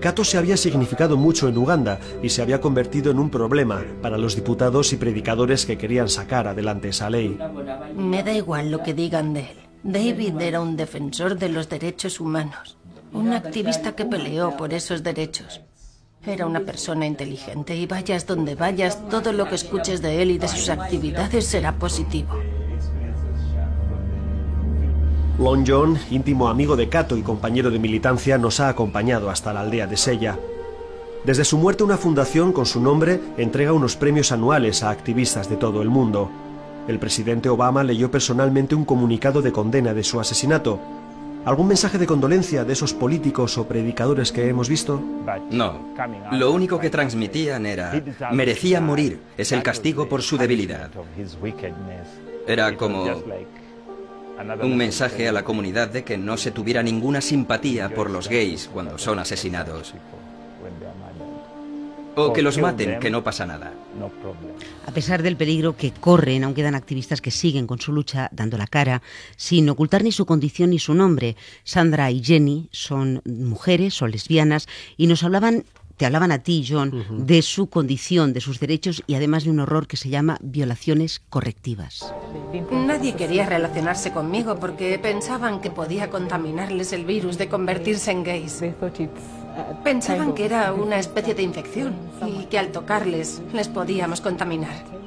Cato se había significado mucho en Uganda y se había convertido en un problema para los diputados y predicadores que querían sacar adelante esa ley. Me da igual lo que digan de él. David era un defensor de los derechos humanos, un activista que peleó por esos derechos. Era una persona inteligente y vayas donde vayas, todo lo que escuches de él y de sus actividades será positivo. Long John, íntimo amigo de Cato y compañero de militancia, nos ha acompañado hasta la aldea de Sella. Desde su muerte una fundación con su nombre entrega unos premios anuales a activistas de todo el mundo. El presidente Obama leyó personalmente un comunicado de condena de su asesinato. ¿Algún mensaje de condolencia de esos políticos o predicadores que hemos visto? No. Lo único que transmitían era, merecía morir, es el castigo por su debilidad. Era como un mensaje a la comunidad de que no se tuviera ninguna simpatía por los gays cuando son asesinados. O que los maten, que no pasa nada. A pesar del peligro que corren, aún quedan activistas que siguen con su lucha dando la cara, sin ocultar ni su condición ni su nombre. Sandra y Jenny son mujeres, son lesbianas, y nos hablaban te hablaban a ti, John, de su condición, de sus derechos y además de un horror que se llama violaciones correctivas. Nadie quería relacionarse conmigo porque pensaban que podía contaminarles el virus de convertirse en gays. Pensaban que era una especie de infección y que al tocarles les podíamos contaminar.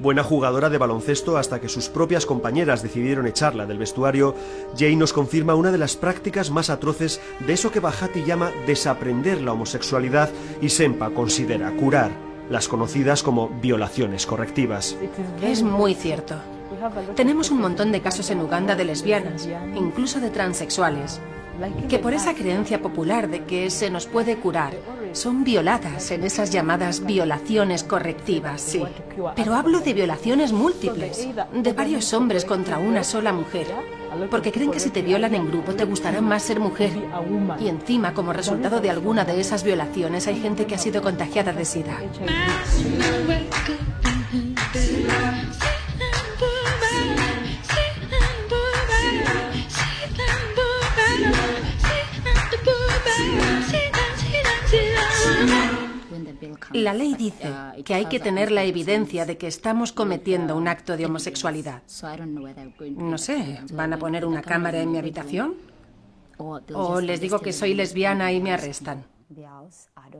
Buena jugadora de baloncesto hasta que sus propias compañeras decidieron echarla del vestuario, Jane nos confirma una de las prácticas más atroces de eso que Bajati llama desaprender la homosexualidad y Sempa considera curar, las conocidas como violaciones correctivas. Es muy cierto. Tenemos un montón de casos en Uganda de lesbianas, incluso de transexuales, que por esa creencia popular de que se nos puede curar, son violadas en esas llamadas violaciones correctivas, sí. Pero hablo de violaciones múltiples, de varios hombres contra una sola mujer, porque creen que si te violan en grupo te gustará más ser mujer. Y encima, como resultado de alguna de esas violaciones, hay gente que ha sido contagiada de SIDA. La ley dice que hay que tener la evidencia de que estamos cometiendo un acto de homosexualidad. No sé, ¿van a poner una cámara en mi habitación? ¿O les digo que soy lesbiana y me arrestan?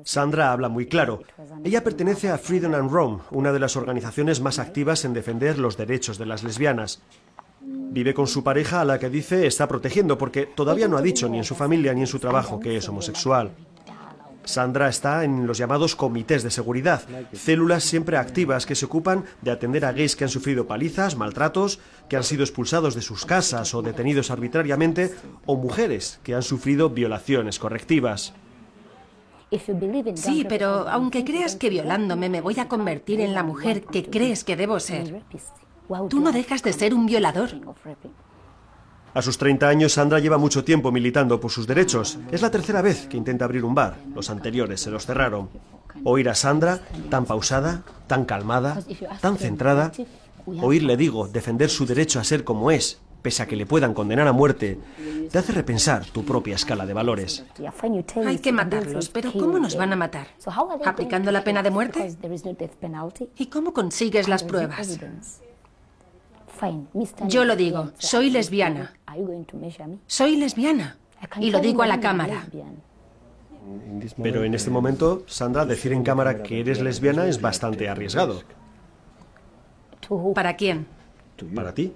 Sandra habla muy claro. Ella pertenece a Freedom and Rome, una de las organizaciones más activas en defender los derechos de las lesbianas. Vive con su pareja a la que dice está protegiendo porque todavía no ha dicho ni en su familia ni en su trabajo que es homosexual. Sandra está en los llamados comités de seguridad, células siempre activas que se ocupan de atender a gays que han sufrido palizas, maltratos, que han sido expulsados de sus casas o detenidos arbitrariamente, o mujeres que han sufrido violaciones correctivas. Sí, pero aunque creas que violándome me voy a convertir en la mujer que crees que debo ser, tú no dejas de ser un violador. A sus 30 años, Sandra lleva mucho tiempo militando por sus derechos. Es la tercera vez que intenta abrir un bar. Los anteriores se los cerraron. Oír a Sandra, tan pausada, tan calmada, tan centrada, oírle, digo, defender su derecho a ser como es, pese a que le puedan condenar a muerte, te hace repensar tu propia escala de valores. Hay que matarlos, pero ¿cómo nos van a matar? ¿Aplicando la pena de muerte? ¿Y cómo consigues las pruebas? Yo lo digo, soy lesbiana. Soy lesbiana. Y lo digo a la cámara. Pero en este momento, Sandra, decir en cámara que eres lesbiana es bastante arriesgado. ¿Para quién? ¿Para ti?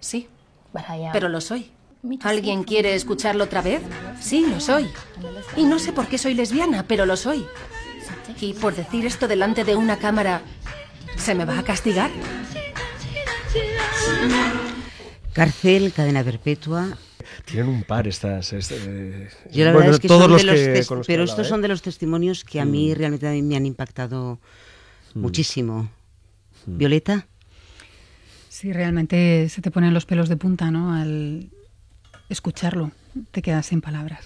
Sí. Pero lo soy. ¿Alguien quiere escucharlo otra vez? Sí, lo soy. Y no sé por qué soy lesbiana, pero lo soy. Y por decir esto delante de una cámara, ¿se me va a castigar? Cárcel, cadena perpetua. Tienen un par estas. este, Yo la bueno, verdad es que todos son los de los que- los pero estos ¿eh? son de los testimonios que a mí realmente a mí me han impactado muchísimo. Violeta, Sí, realmente se te ponen los pelos de punta, ¿no? Al escucharlo, te quedas sin palabras.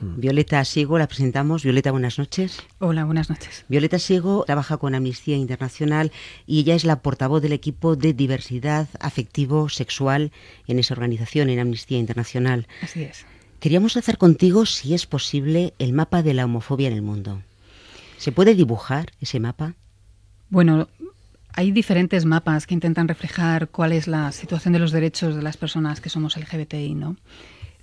Violeta Siego, la presentamos. Violeta, buenas noches. Hola, buenas noches. Violeta Siego trabaja con Amnistía Internacional y ella es la portavoz del equipo de diversidad afectivo-sexual en esa organización, en Amnistía Internacional. Así es. Queríamos hacer contigo, si es posible, el mapa de la homofobia en el mundo. ¿Se puede dibujar ese mapa? Bueno, hay diferentes mapas que intentan reflejar cuál es la situación de los derechos de las personas que somos LGBTI, ¿no?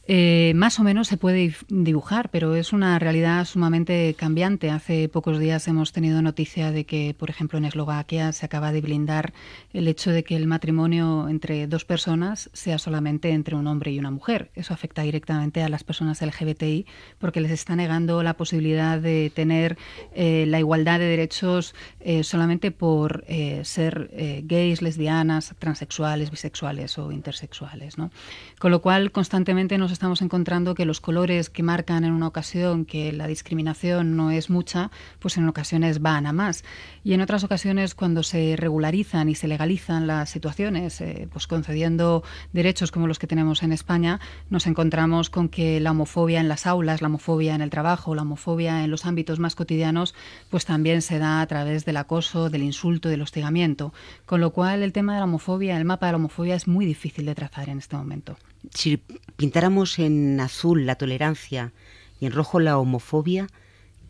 Eh, más o menos se puede dibujar, pero es una realidad sumamente cambiante. Hace pocos días hemos tenido noticia de que, por ejemplo, en Eslovaquia se acaba de blindar el hecho de que el matrimonio entre dos personas sea solamente entre un hombre y una mujer. Eso afecta directamente a las personas LGBTI porque les está negando la posibilidad de tener eh, la igualdad de derechos eh, solamente por ser gays, lesbianas, transexuales, bisexuales o intersexuales. ¿no? Con lo cual, constantemente nos estamos encontrando que los colores que marcan en una ocasión que la discriminación no es mucha, pues en ocasiones van a más. Y en otras ocasiones, cuando se regularizan y se legalizan las situaciones, eh, pues concediendo derechos como los que tenemos en España, nos encontramos con que la homofobia en las aulas, la homofobia en el trabajo, la homofobia en los ámbitos más cotidianos, pues también se da a través del acoso, del insulto, del hostigamiento. Con lo cual, el tema de la homofobia, el mapa de la homofobia es muy difícil de trazar en este momento. Si pintáramos en azul la tolerancia y en rojo la homofobia,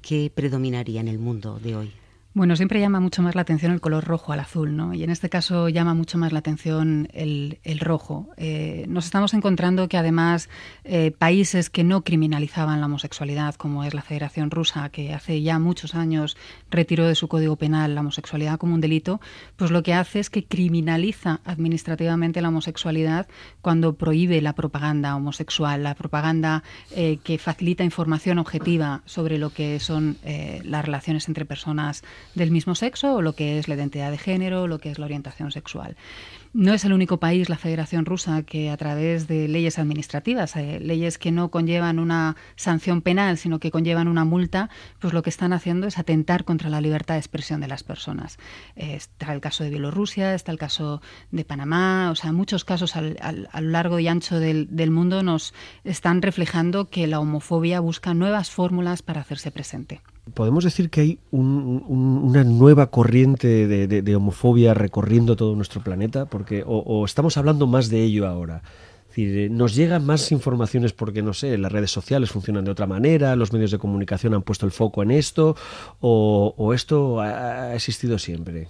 ¿qué predominaría en el mundo de hoy? Bueno, siempre llama mucho más la atención el color rojo al azul, ¿no? Y en este caso llama mucho más la atención el, el rojo. Eh, nos estamos encontrando que además eh, países que no criminalizaban la homosexualidad, como es la Federación Rusa, que hace ya muchos años retiró de su código penal la homosexualidad como un delito, pues lo que hace es que criminaliza administrativamente la homosexualidad cuando prohíbe la propaganda homosexual, la propaganda eh, que facilita información objetiva sobre lo que son las relaciones entre personas del mismo sexo o lo que es la identidad de género, lo que es la orientación sexual. No es el único país, la Federación Rusa, que a través de leyes administrativas, eh, leyes que no conllevan una sanción penal, sino que conllevan una multa, pues lo que están haciendo es atentar contra la libertad de expresión de las personas. Eh, está el caso de Bielorrusia, está el caso de Panamá, o sea, muchos casos al, al, a lo largo y ancho del, del mundo nos están reflejando que la homofobia busca nuevas fórmulas para hacerse presente. Podemos decir que hay un- un- una nueva corriente de, homofobia recorriendo todo nuestro planeta, porque o, estamos hablando más de ello ahora. Eh, nos llegan más informaciones porque, no sé, las redes sociales funcionan de otra manera, los medios de comunicación han puesto el foco en esto, o, esto ha existido siempre.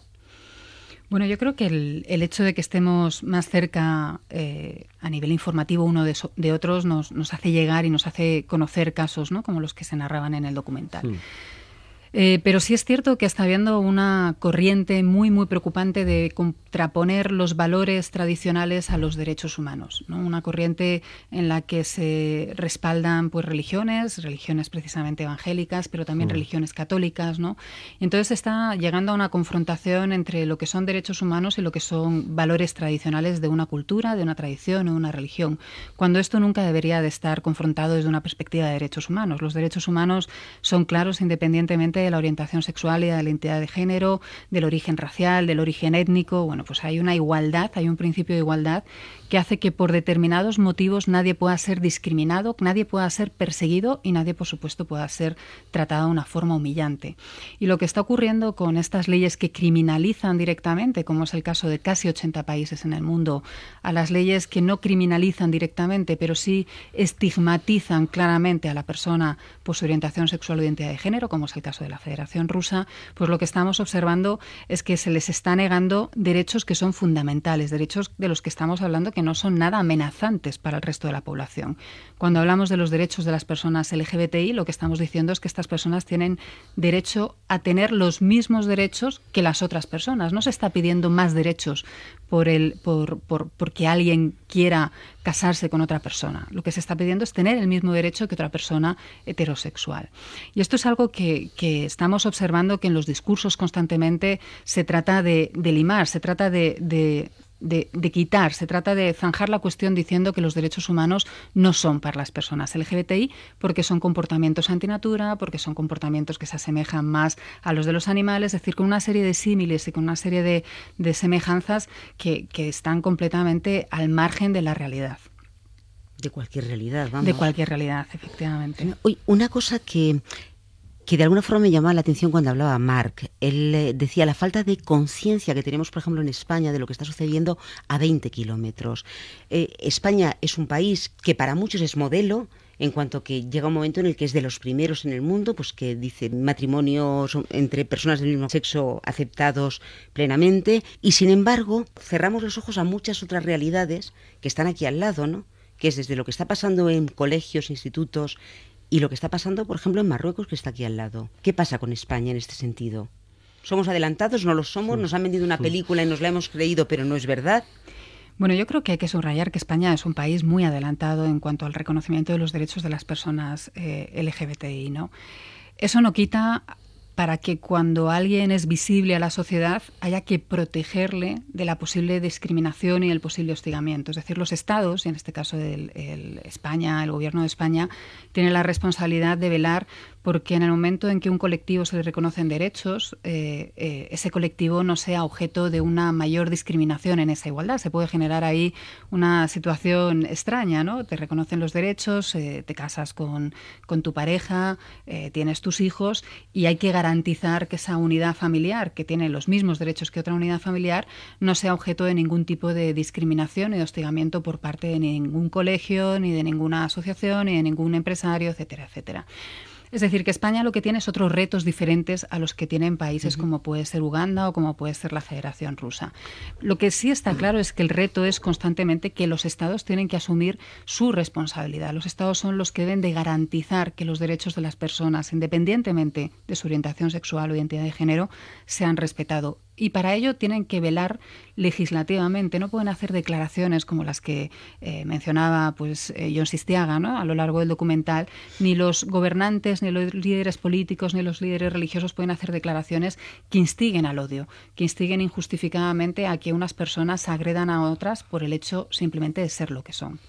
Bueno, yo creo que el, el hecho de que estemos más cerca eh, a nivel informativo uno de, so- de otros nos, nos hace llegar y nos hace conocer casos ¿no? como los que se narraban en el documental. Hmm. Eh, pero sí es cierto que está habiendo una corriente muy, muy preocupante de contraponer los valores tradicionales a los derechos humanos. ¿no? Una corriente en la que se respaldan pues, religiones, religiones precisamente evangélicas, pero también Mm. religiones católicas. ¿no? Entonces está llegando a una confrontación entre lo que son derechos humanos y lo que son valores tradicionales de una cultura, de una tradición o una religión, cuando esto nunca debería de estar confrontado desde una perspectiva de derechos humanos. Los derechos humanos son claros independientemente de la orientación sexual y de la identidad de género, del origen racial, del origen étnico. Bueno, pues hay una igualdad, hay un principio de igualdad hace que por determinados motivos nadie pueda ser discriminado, nadie pueda ser perseguido y nadie, por supuesto, pueda ser tratado de una forma humillante. Y lo que está ocurriendo con estas leyes que criminalizan directamente, como es el caso de casi 80 países en el mundo, a las leyes que no criminalizan directamente, pero sí estigmatizan claramente a la persona por su orientación sexual o identidad de género, como es el caso de la la Federación Rusa, pues lo que estamos observando es que se les está negando derechos que son fundamentales, derechos de los que estamos hablando que no son nada amenazantes para el resto de la población. Cuando hablamos de los derechos de las personas LGBTI, lo que estamos diciendo es que estas personas tienen derecho a tener los mismos derechos que las otras personas. No se está pidiendo más derechos por el, por, por, porque alguien quiera casarse con otra persona. Lo que se está pidiendo es tener el mismo derecho que otra persona heterosexual. Y esto es algo que, que estamos observando que en los discursos constantemente se trata de, de limar, se trata de, de de, quitar, se trata de zanjar la cuestión diciendo que los derechos humanos no son para las personas LGBTI porque son comportamientos antinatura, porque son comportamientos que se asemejan más a los de los animales, es decir, con una serie de símiles y con una serie de, de semejanzas que, que están completamente al margen de la realidad. De cualquier realidad, vamos. De cualquier realidad, efectivamente. Hoy, una cosa que que de alguna forma me llamaba la atención cuando hablaba Mark. Él eh, decía la falta de conciencia que tenemos, por ejemplo, en España de lo que está sucediendo a 20 kilómetros. Eh, España es un país que para muchos es modelo, en cuanto que llega un momento en el que es de los primeros en el mundo, pues que dice matrimonios entre personas del mismo sexo aceptados plenamente, y sin embargo cerramos los ojos a muchas otras realidades que están aquí al lado, ¿no? que es desde lo que está pasando en colegios, institutos, y lo que está pasando, por ejemplo, en Marruecos, que está aquí al lado. ¿Qué pasa con España en este sentido? ¿Somos adelantados? ¿No lo somos? ¿Nos han vendido una película y nos la hemos creído, pero no es verdad? Bueno, yo creo que hay que subrayar que España es un país muy adelantado en cuanto al reconocimiento de los derechos de las personas eh, LGBTI, ¿no? Eso no quita para que cuando alguien es visible a la sociedad haya que protegerle de la posible discriminación y el posible hostigamiento. Es decir, los estados, y en este caso el, España, el gobierno de España, tiene la responsabilidad de velar porque en el momento en que un colectivo se le reconocen derechos, eh, eh, ese colectivo no sea objeto de una mayor discriminación en esa igualdad. Se puede generar ahí una situación extraña, ¿no? Te reconocen los derechos, eh, te casas con, con tu pareja, tienes tus hijos y hay que garantizar que esa unidad familiar, que tiene los mismos derechos que otra unidad familiar, no sea objeto de ningún tipo de discriminación y de hostigamiento por parte de ningún colegio, ni de ninguna asociación, ni de ningún empresario, etcétera, etcétera. Es decir, que España lo que tiene es otros retos diferentes a los que tienen países como puede ser Uganda o como puede ser la Federación Rusa. Lo que sí está claro es que el reto es constantemente que los estados tienen que asumir su responsabilidad. Los estados son los que deben de garantizar que los derechos de las personas, independientemente de su orientación sexual o identidad de género, sean respetados y para ello tienen que velar legislativamente, no pueden hacer declaraciones como las que eh, mencionaba pues eh, John Sistiaga ¿no? a lo largo del documental, ni los gobernantes, ni los líderes políticos, ni los líderes religiosos pueden hacer declaraciones que instiguen al odio, que instiguen injustificadamente a que unas personas agredan a otras por el hecho simplemente de ser lo que son.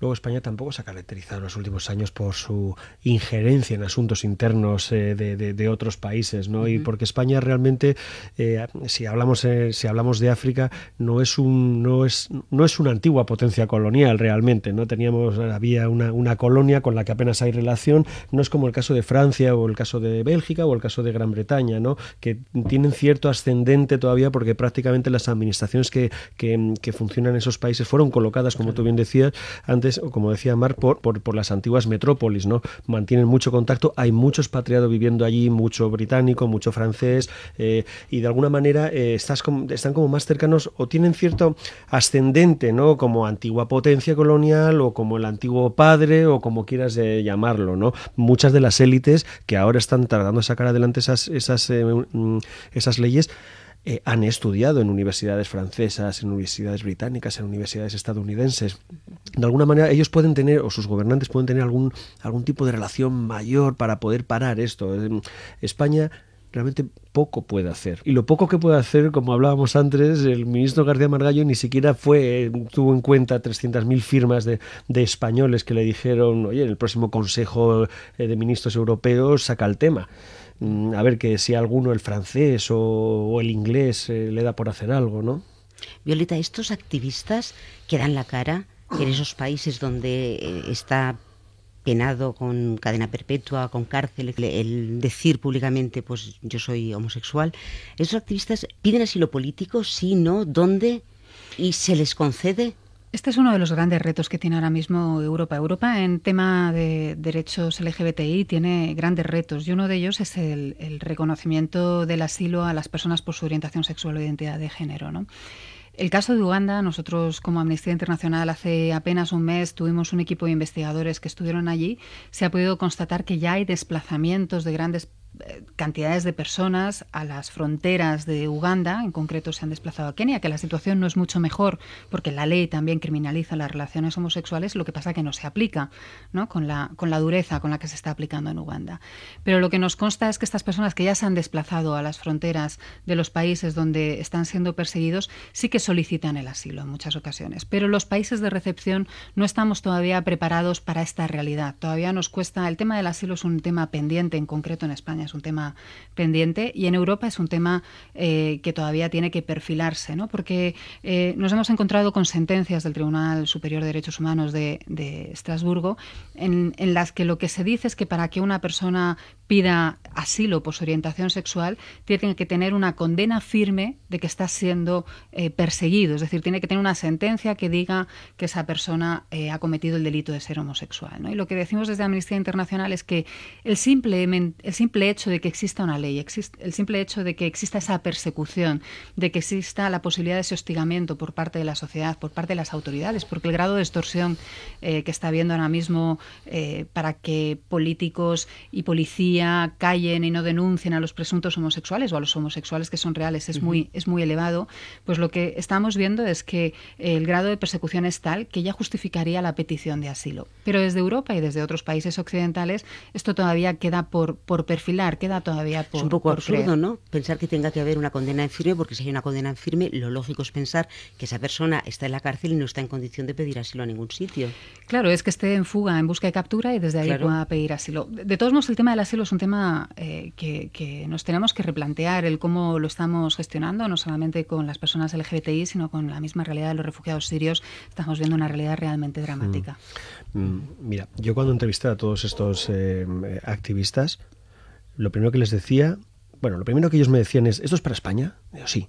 Luego España tampoco se ha caracterizado en los últimos años por su injerencia en asuntos internos eh, de, otros países, ¿no? Y porque España realmente, eh, si hablamos eh, si hablamos de África, no es un no es no es una antigua potencia colonial realmente, no teníamos había una, una colonia con la que apenas hay relación, no es como el caso de Francia o el caso de Bélgica o el caso de Gran Bretaña, ¿no? Que tienen cierto ascendente todavía porque prácticamente las administraciones que, que, que funcionan en esos países fueron colocadas, como tú bien decías, antes como decía Mar, por, por, las antiguas metrópolis, ¿no? Mantienen mucho contacto, hay mucho expatriado viviendo allí, mucho británico, mucho francés, eh, y de alguna manera eh, estás están como más cercanos o tienen cierto ascendente, ¿no? Como antigua potencia colonial o como el antiguo padre o como quieras eh, llamarlo, ¿no? Muchas de las élites que ahora están tratando de sacar adelante esas, esas, mm, esas leyes eh, han estudiado en universidades francesas, en universidades británicas, en universidades estadounidenses. De alguna manera ellos pueden tener, o sus gobernantes pueden tener algún, algún tipo de relación mayor para poder parar esto. España realmente poco puede hacer. Y lo poco que puede hacer, como hablábamos antes, el ministro García Margallo ni siquiera fue, tuvo en cuenta 300.000 firmas de, de, españoles que le dijeron, oye, en el próximo Consejo eh, de Ministros Europeos saca el tema. Mm, a ver que si alguno el francés o, el inglés eh, le da por hacer algo, ¿no? Violeta, estos activistas que dan la cara en esos países donde eh, está penado con cadena perpetua, con cárcel, el decir públicamente, pues yo soy homosexual, esos activistas piden asilo político, sí, no, dónde y se les concede. Este es uno de los grandes retos que tiene ahora mismo Europa. Europa en tema de derechos LGBTI tiene grandes retos y uno de ellos es el, reconocimiento del asilo a las personas por su orientación sexual o identidad de género. ¿no? El caso de Uganda, nosotros como Amnistía Internacional hace apenas un mes tuvimos un equipo de investigadores que estuvieron allí, se ha podido constatar que ya hay desplazamientos de grandes cantidades de personas a las fronteras de Uganda, en concreto se han desplazado a Kenia, que la situación no es mucho mejor porque la ley también criminaliza las relaciones homosexuales, lo que pasa que no se aplica ¿no? Con, la, con la dureza con la que se está aplicando en Uganda. Pero lo que nos consta es que estas personas que ya se han desplazado a las fronteras de los países donde están siendo perseguidos sí que solicitan el asilo en muchas ocasiones. Pero los países de recepción no estamos todavía preparados para esta realidad. Todavía nos cuesta, el tema del asilo es un tema pendiente en concreto en España es un tema pendiente y en Europa es un tema eh, que todavía tiene que perfilarse, ¿no? porque eh, nos hemos encontrado con sentencias del Tribunal Superior de Derechos Humanos de, Estrasburgo en, en, las que lo que se dice es que para que una persona pida asilo por su orientación sexual, tiene que tener una condena firme de que está siendo eh, perseguido, es decir, tiene que tener una sentencia que diga que esa persona eh, ha cometido el delito de ser homosexual. Y lo que decimos desde Amnistía Internacional es que el simple, el simple hecho de que exista una ley, el simple hecho de que exista esa persecución, de que exista la posibilidad de ese hostigamiento por parte de la sociedad, por parte de las autoridades, porque el grado de extorsión eh, que está habiendo ahora mismo para que políticos y policías callen y no denuncien a los presuntos homosexuales o a los homosexuales que son reales es, muy, es muy elevado, pues lo que estamos viendo es que el grado de persecución es tal que ya justificaría la petición de asilo. Pero desde Europa y desde otros países occidentales esto todavía queda por, por perfilar, queda todavía por Es un poco absurdo, ¿no? Pensar que tenga que haber una condena en firme, porque si hay una condena en firme, lo lógico es pensar que esa persona está en la cárcel y no está en condición de pedir asilo a ningún sitio. Claro, es que esté en fuga, en busca de captura y desde ahí pueda pedir asilo. De todos modos, el tema del asilo es un tema eh, que, nos tenemos que replantear, el cómo lo estamos gestionando, no solamente con las personas LGBTI, sino con la misma realidad de los refugiados sirios. Estamos viendo una realidad realmente dramática. Mm. Mm, mira, yo cuando entrevisté a todos estos eh, activistas, lo primero que les decía, bueno, lo primero que ellos me decían es, ¿esto es para España? Yo, sí.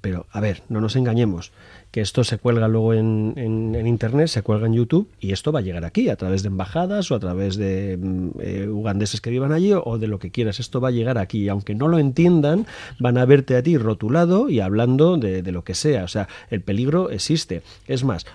Pero, a ver, no nos engañemos que esto se cuelga luego en, en, Internet, se cuelga en YouTube y esto va a llegar aquí a través de embajadas o a través de mm, eh, ugandeses que vivan allí o de lo que quieras. Esto va a llegar aquí y aunque no lo entiendan, van a verte a ti rotulado y hablando de, de lo que sea. O sea, el peligro existe. Es más,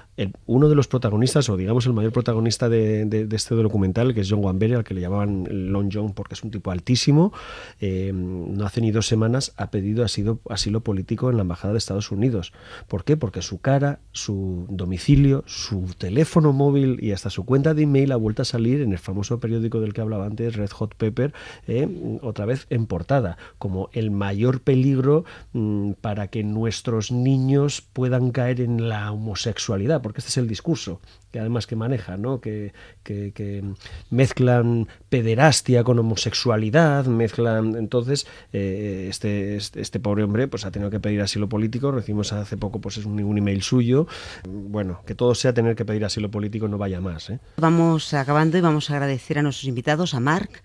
uno de los protagonistas, o digamos el mayor protagonista de, de, este documental, que es John Wambere, al que le llamaban Long John porque es un tipo altísimo, eh, no hace ni dos semanas ha pedido asilo, asilo político en la Embajada de Estados Unidos. ¿Por qué? Porque su cara, su domicilio, su teléfono móvil y hasta su cuenta de email ha vuelto a salir en el famoso periódico del que hablaba antes, Red Hot Pepper, eh, otra vez en portada, como el mayor peligro mm, para que nuestros niños puedan caer en la homosexualidad porque este es el discurso que además que maneja, ¿no? que, que, mezclan pederastia con homosexualidad, mezclan... Entonces, eh, este, este, este, pobre hombre pues ha tenido que pedir asilo político, recibimos hace poco pues es un, un email suyo. Bueno, que todo sea tener que pedir asilo político no vaya más. ¿eh? Vamos acabando y vamos a agradecer a nuestros invitados, a Marc,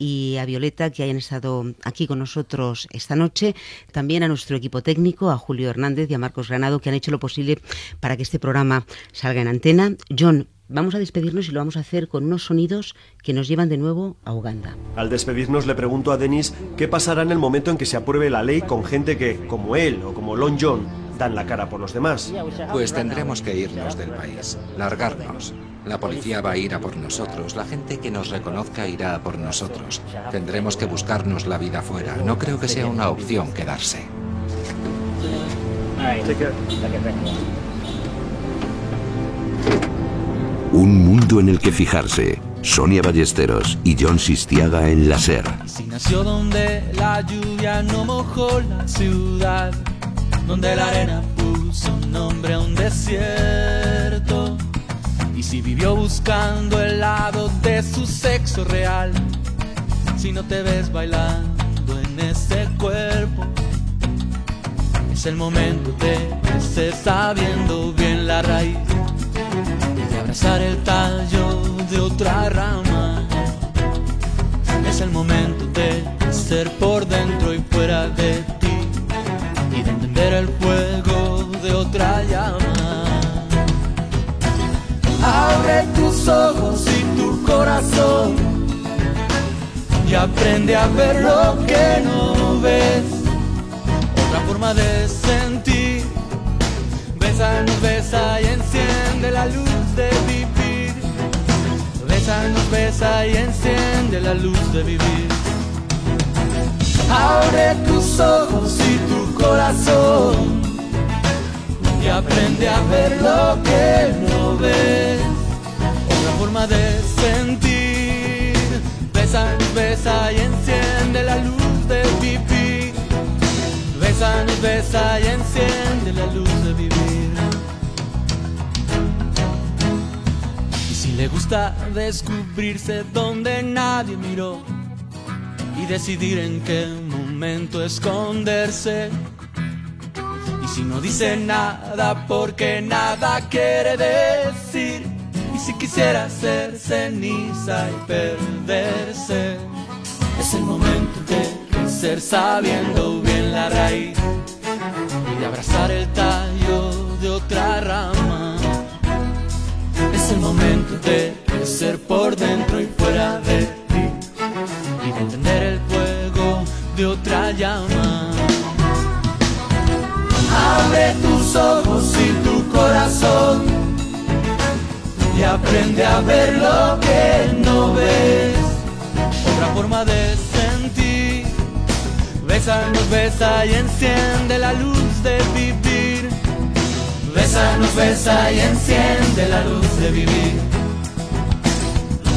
y a Violeta que hayan estado aquí con nosotros esta noche, también a nuestro equipo técnico, a Julio Hernández y a Marcos Granado que han hecho lo posible para que este programa salga en antena. John, Vamos a despedirnos y lo vamos a hacer con unos sonidos que nos llevan de nuevo a Uganda. Al despedirnos le pregunto a Denis qué pasará en el momento en que se apruebe la ley con gente que, como él o como Lon John, dan la cara por los demás. Pues tendremos que irnos del país, largarnos. La policía va a ir a por nosotros, la gente que nos reconozca irá a por nosotros. Tendremos que buscarnos la vida fuera. No creo que sea una opción quedarse. Un mundo en el que fijarse. Sonia Ballesteros y John Sistiaga en la SER. Si nació donde la lluvia no mojó la ciudad, donde la arena puso nombre a un desierto y si vivió buscando el lado de su sexo real, si no te ves bailando en ese cuerpo, es el momento de que se sabiendo bien la raíz, de abrazar el tallo de otra rama. Es el momento de ser por dentro y fuera de ti y de entender el fuego de otra llama. Ojos y tu corazón y aprende a ver lo que no ves. Otra forma de sentir. Bésanos, besa y enciende la luz de vivir. Bésanos, besa y enciende la luz de vivir. Abre tus ojos y tu corazón y aprende a ver lo que no ves. Forma de sentir. Bésanos, besa y enciende la luz de vivir. Bésanos, besa y enciende la luz de vivir. Y si le gusta descubrirse donde nadie miró y decidir en qué momento esconderse. Y si no dice nada porque nada quiere decir. Si quisiera ser ceniza y perderse. Es el momento de crecer sabiendo bien la raíz y de abrazar el tallo de otra rama. Es el momento de crecer por dentro y fuera de ti y de entender el fuego de otra llama. Abre tus ojos y tu corazón y aprende a ver lo que no ves. Otra forma de sentir. Bésanos, besa y enciende la luz de vivir. Bésanos, besa y enciende la luz de vivir.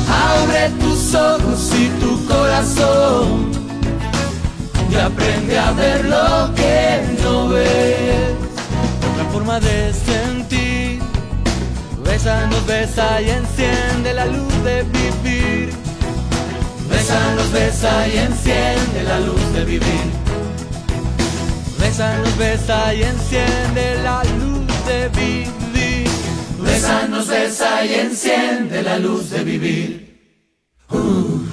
Abre tus ojos y tu corazón y aprende a ver lo que no ves. Otra forma de sentir. Bésanos, besa y enciende la luz de vivir. Bésanos, besa y enciende la luz de vivir. Bésanos, besa y enciende la luz de vivir. Bésanos, besa y enciende la luz de vivir. Uh.